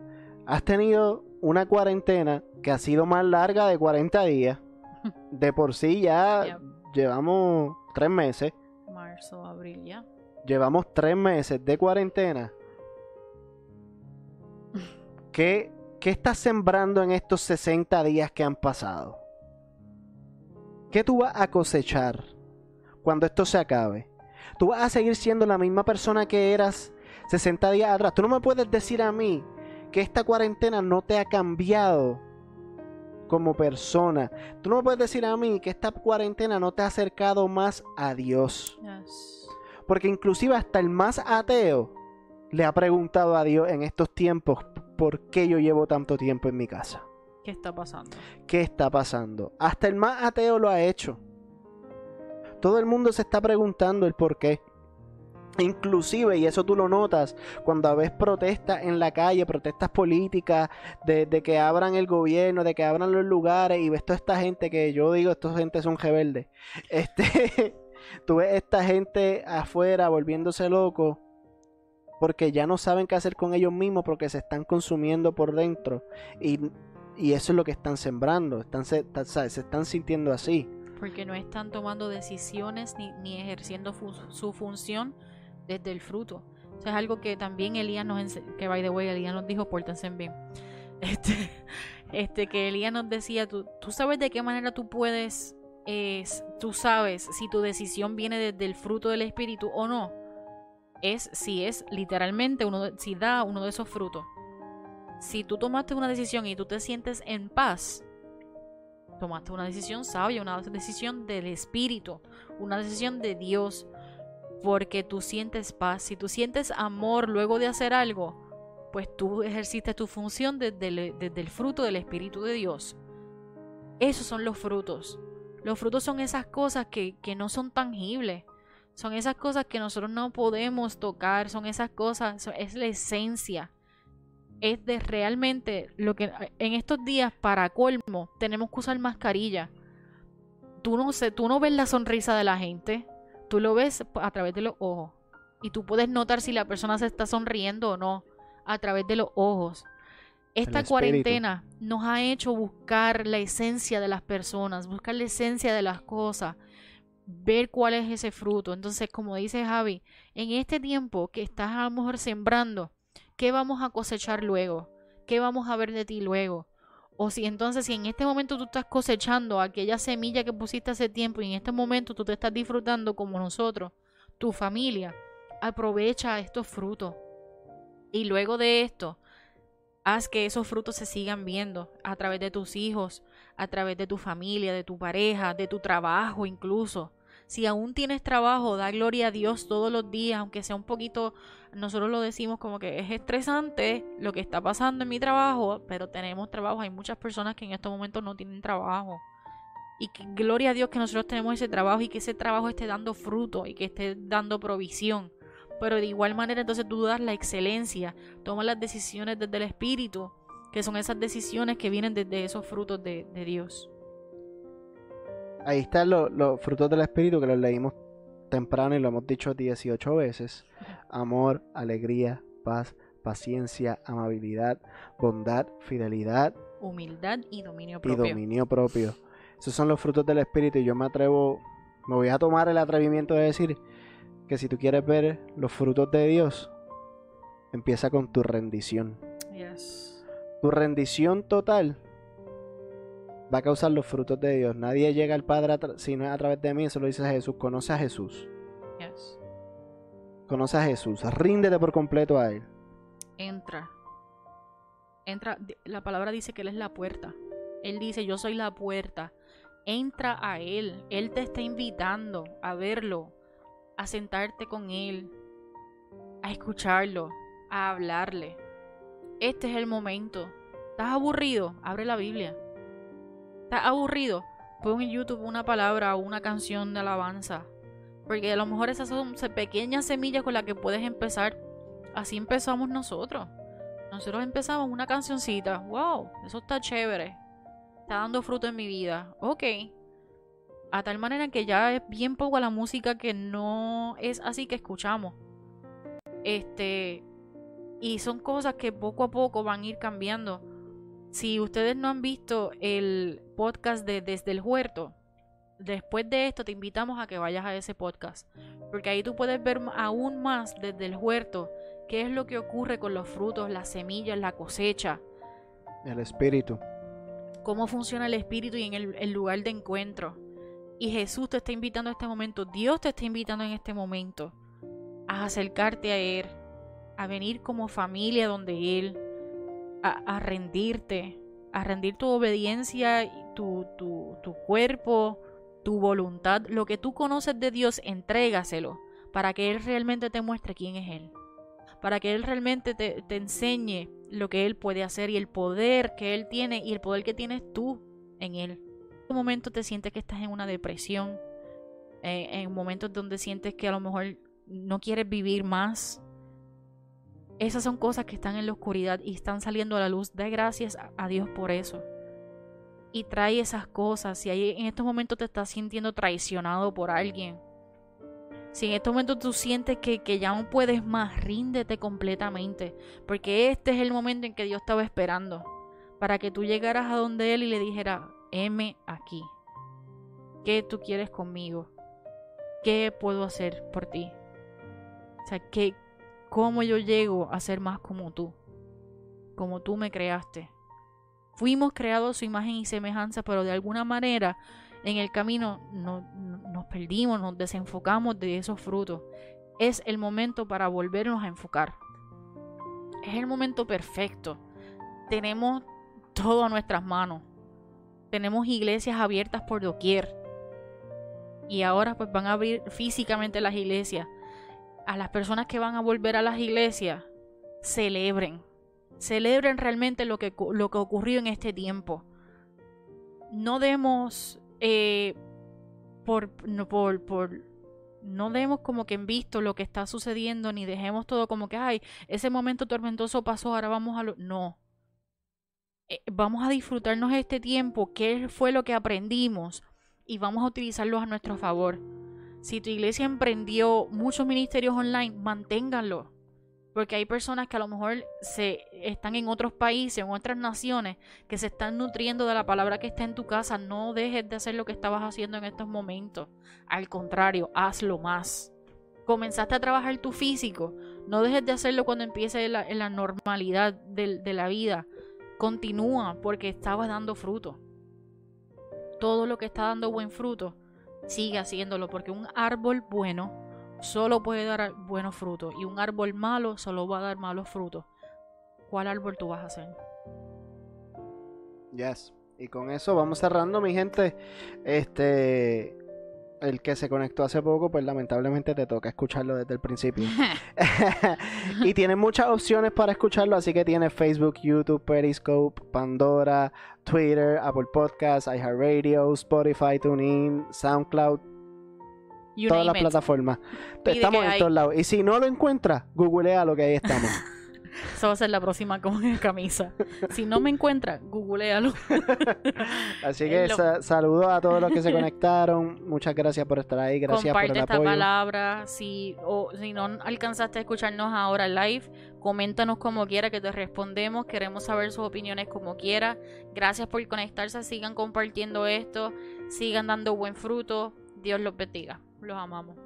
Has tenido una cuarentena que ha sido más larga de 40 días. De por sí ya llevamos tres meses. Marzo, abril ya. Llevamos tres meses de cuarentena. ¿Qué, ¿Qué estás sembrando en estos 60 días que han pasado? ¿Qué tú vas a cosechar cuando esto se acabe? ¿Tú vas a seguir siendo la misma persona que eras 60 días atrás? Tú no me puedes decir a mí que esta cuarentena no te ha cambiado como persona. Tú no me puedes decir a mí que esta cuarentena no te ha acercado más a Dios. Porque inclusive hasta el más ateo le ha preguntado a Dios en estos tiempos por qué yo llevo tanto tiempo en mi casa. ¿Qué está pasando? ¿Qué está pasando? Hasta el más ateo lo ha hecho. Todo el mundo se está preguntando el por qué. Inclusive, y eso tú lo notas, cuando ves protestas en la calle, protestas políticas, de, que abran el gobierno, de que abran los lugares, y ves toda esta gente que yo digo, esta gente son rebeldes. Este, tú ves esta gente afuera volviéndose loco porque ya no saben qué hacer con ellos mismos porque se están consumiendo por dentro. Y, eso es lo que están sembrando, están, se, se están sintiendo así. Porque no están tomando decisiones ni, ni ejerciendo su función desde el fruto. O sea, es algo que también Elías nos que by the way, Elías nos dijo, pórtense bien. Este, este, que Elías nos decía, tú, tú sabes de qué manera tú puedes, es, tú sabes si tu decisión viene desde el fruto del Espíritu o no. Es si es literalmente uno, si da uno de esos frutos. Si tú tomaste una decisión y tú te sientes en paz, tomaste una decisión sabia, una decisión del Espíritu, una decisión de Dios, porque tú sientes paz. Si tú sientes amor luego de hacer algo, pues tú ejerciste tu función desde el, fruto del Espíritu de Dios. Esos son los frutos. Los frutos son esas cosas que, no son tangibles. Son esas cosas que nosotros no podemos tocar. Son esas cosas, es la esencia. Es de realmente lo que en estos días, para colmo, tenemos que usar mascarilla. Tú no, tú no ves la sonrisa de la gente Tú lo ves a través de los ojos. Y tú puedes notar si la persona se está sonriendo o no a través de los ojos. Esta cuarentena nos ha hecho buscar la esencia de las personas, buscar la esencia de las cosas, ver cuál es ese fruto. Entonces, como dice Javi, en este tiempo que estás a lo mejor sembrando, ¿qué vamos a cosechar luego? ¿Qué vamos a ver de ti luego? O si entonces, si en este momento tú estás cosechando aquella semilla que pusiste hace tiempo y en este momento tú te estás disfrutando como nosotros, tu familia, aprovecha estos frutos. Y luego de esto, haz que esos frutos se sigan viendo a través de tus hijos, a través de tu familia, de tu pareja, de tu trabajo incluso. Si aún tienes trabajo, da gloria a Dios todos los días, aunque sea un poquito, nosotros lo decimos como que es estresante lo que está pasando en mi trabajo, pero tenemos trabajo. Hay muchas personas que en estos momentos no tienen trabajo. Y que gloria a Dios que nosotros tenemos ese trabajo y que ese trabajo esté dando fruto y que esté dando provisión. Pero de igual manera entonces tú das la excelencia, tomas las decisiones desde el Espíritu, que son esas decisiones que vienen desde esos frutos de, Dios ahí están los, frutos del Espíritu que los leímos temprano y lo hemos dicho 18 veces. Amor, alegría, paz, paciencia, amabilidad, bondad, fidelidad. Humildad y dominio propio. Y dominio propio. Esos son los frutos del Espíritu y yo me atrevo, me voy a tomar el atrevimiento de decir que si tú quieres ver los frutos de Dios, empieza con tu rendición. Yes. Tu rendición total va a causar los frutos de Dios. Nadie llega al Padre si no es a través de mí, eso lo dice Jesús. Conoce a Jesús. Yes. Conoce a Jesús. Ríndete por completo a Él. Entra. Entra. La palabra dice que Él es la puerta. Él dice, yo soy la puerta. Entra a Él. Él te está invitando a verlo, a sentarte con Él, a escucharlo, a hablarle. Este es el momento. ¿Estás aburrido? Abre la Biblia. ¿Estás aburrido? Pon en YouTube una palabra o una canción de alabanza. Porque a lo mejor esas son pequeñas semillas con las que puedes empezar. Así empezamos nosotros. Nosotros empezamos una cancioncita. Wow, eso está chévere. Está dando fruto en mi vida. Ok. A tal manera que ya es bien poco la música que no es así que escuchamos. Este. Y son cosas que poco a poco van a ir cambiando. Si ustedes no han visto el podcast de Desde el Huerto, después de esto te invitamos a que vayas a ese podcast. Porque ahí tú puedes ver aún más desde el huerto qué es lo que ocurre con los frutos, las semillas, la cosecha, El Espíritu. cómo funciona el espíritu y en el, el lugar de encuentro. Y Jesús te está invitando en este momento, Dios te está invitando en este momento a acercarte a Él, a venir como familia donde Él, a, rendirte, a rendir tu obediencia, tu, tu, tu cuerpo, tu voluntad, lo que tú conoces de Dios, entrégaselo para que Él realmente te muestre quién es Él. Para que Él realmente te, te enseñe lo que Él puede hacer y el poder que Él tiene y el poder que tienes tú en Él. En un momento te sientes que estás en una depresión, eh, en momentos donde sientes que a lo mejor no quieres vivir más. Esas son cosas que están en la oscuridad y están saliendo a la luz. Da gracias a- Dios por eso. Y trae esas cosas. Si hay- en estos momentos te estás sintiendo traicionado por alguien. Si en estos momentos tú sientes que, que ya no puedes más, ríndete completamente. Porque este es el momento en que Dios estaba esperando. Para que tú llegaras a donde Él y le dijeras, heme aquí. ¿Qué tú quieres conmigo? ¿Qué puedo hacer por ti? O sea, ¿qué, ¿cómo yo llego a ser más como tú? Como tú me creaste. Fuimos creados a su imagen y semejanza, pero de alguna manera en el camino no- no- nos perdimos, nos desenfocamos de esos frutos. Es el momento para volvernos a enfocar. Es el momento perfecto. Tenemos todo a nuestras manos. Tenemos iglesias abiertas por doquier. Y ahora pues van a abrir físicamente las iglesias. A las personas que van a volver a las iglesias, celebren. Celebren realmente lo que, lo que ocurrió en este tiempo. No demos eh, por, no, por, no demos como que en visto lo que está sucediendo, ni dejemos todo como que, ay, ese momento tormentoso pasó, ahora vamos a lo... No. Eh, vamos a disfrutarnos este tiempo, qué fue lo que aprendimos y vamos a utilizarlo a nuestro favor. Si tu iglesia emprendió muchos ministerios online, manténganlo. Porque hay personas que a lo mejor se están en otros países, en otras naciones, que se están nutriendo de la palabra que está en tu casa. No dejes de hacer lo que estabas haciendo en estos momentos. Al contrario, hazlo más. Comenzaste a trabajar tu físico. No dejes de hacerlo cuando empiece la, la normalidad de, de la vida. Continúa porque estabas dando fruto. Todo lo que está dando buen fruto, sigue haciéndolo porque un árbol bueno solo puede dar buenos frutos y un árbol malo solo va a dar malos frutos. ¿Cuál árbol tú vas a hacer? Yes. Y con eso vamos cerrando, mi gente. Este. El que se conectó hace poco, pues lamentablemente te toca escucharlo desde el principio. y tiene muchas opciones para escucharlo, así que tiene Facebook, YouTube, Periscope, Pandora, Twitter, Apple Podcasts, iHeartRadio, Spotify, TuneIn, SoundCloud, You todas las plataformas. Estamos en hay. todos lados. Y si no lo encuentras, googlea lo que ahí estamos. Esa va a ser la próxima con camisa. Si no me encuentra, googlealo. Así que sa- saludos a todos los que se conectaron. Muchas gracias por estar ahí. Gracias Comparte por el esta apoyo. palabra. Si, o, si no alcanzaste a escucharnos ahora live, coméntanos como quiera que te respondemos. Queremos saber sus opiniones como quiera. Gracias por conectarse. Sigan compartiendo esto. Sigan dando buen fruto. Dios los bendiga. Los amamos.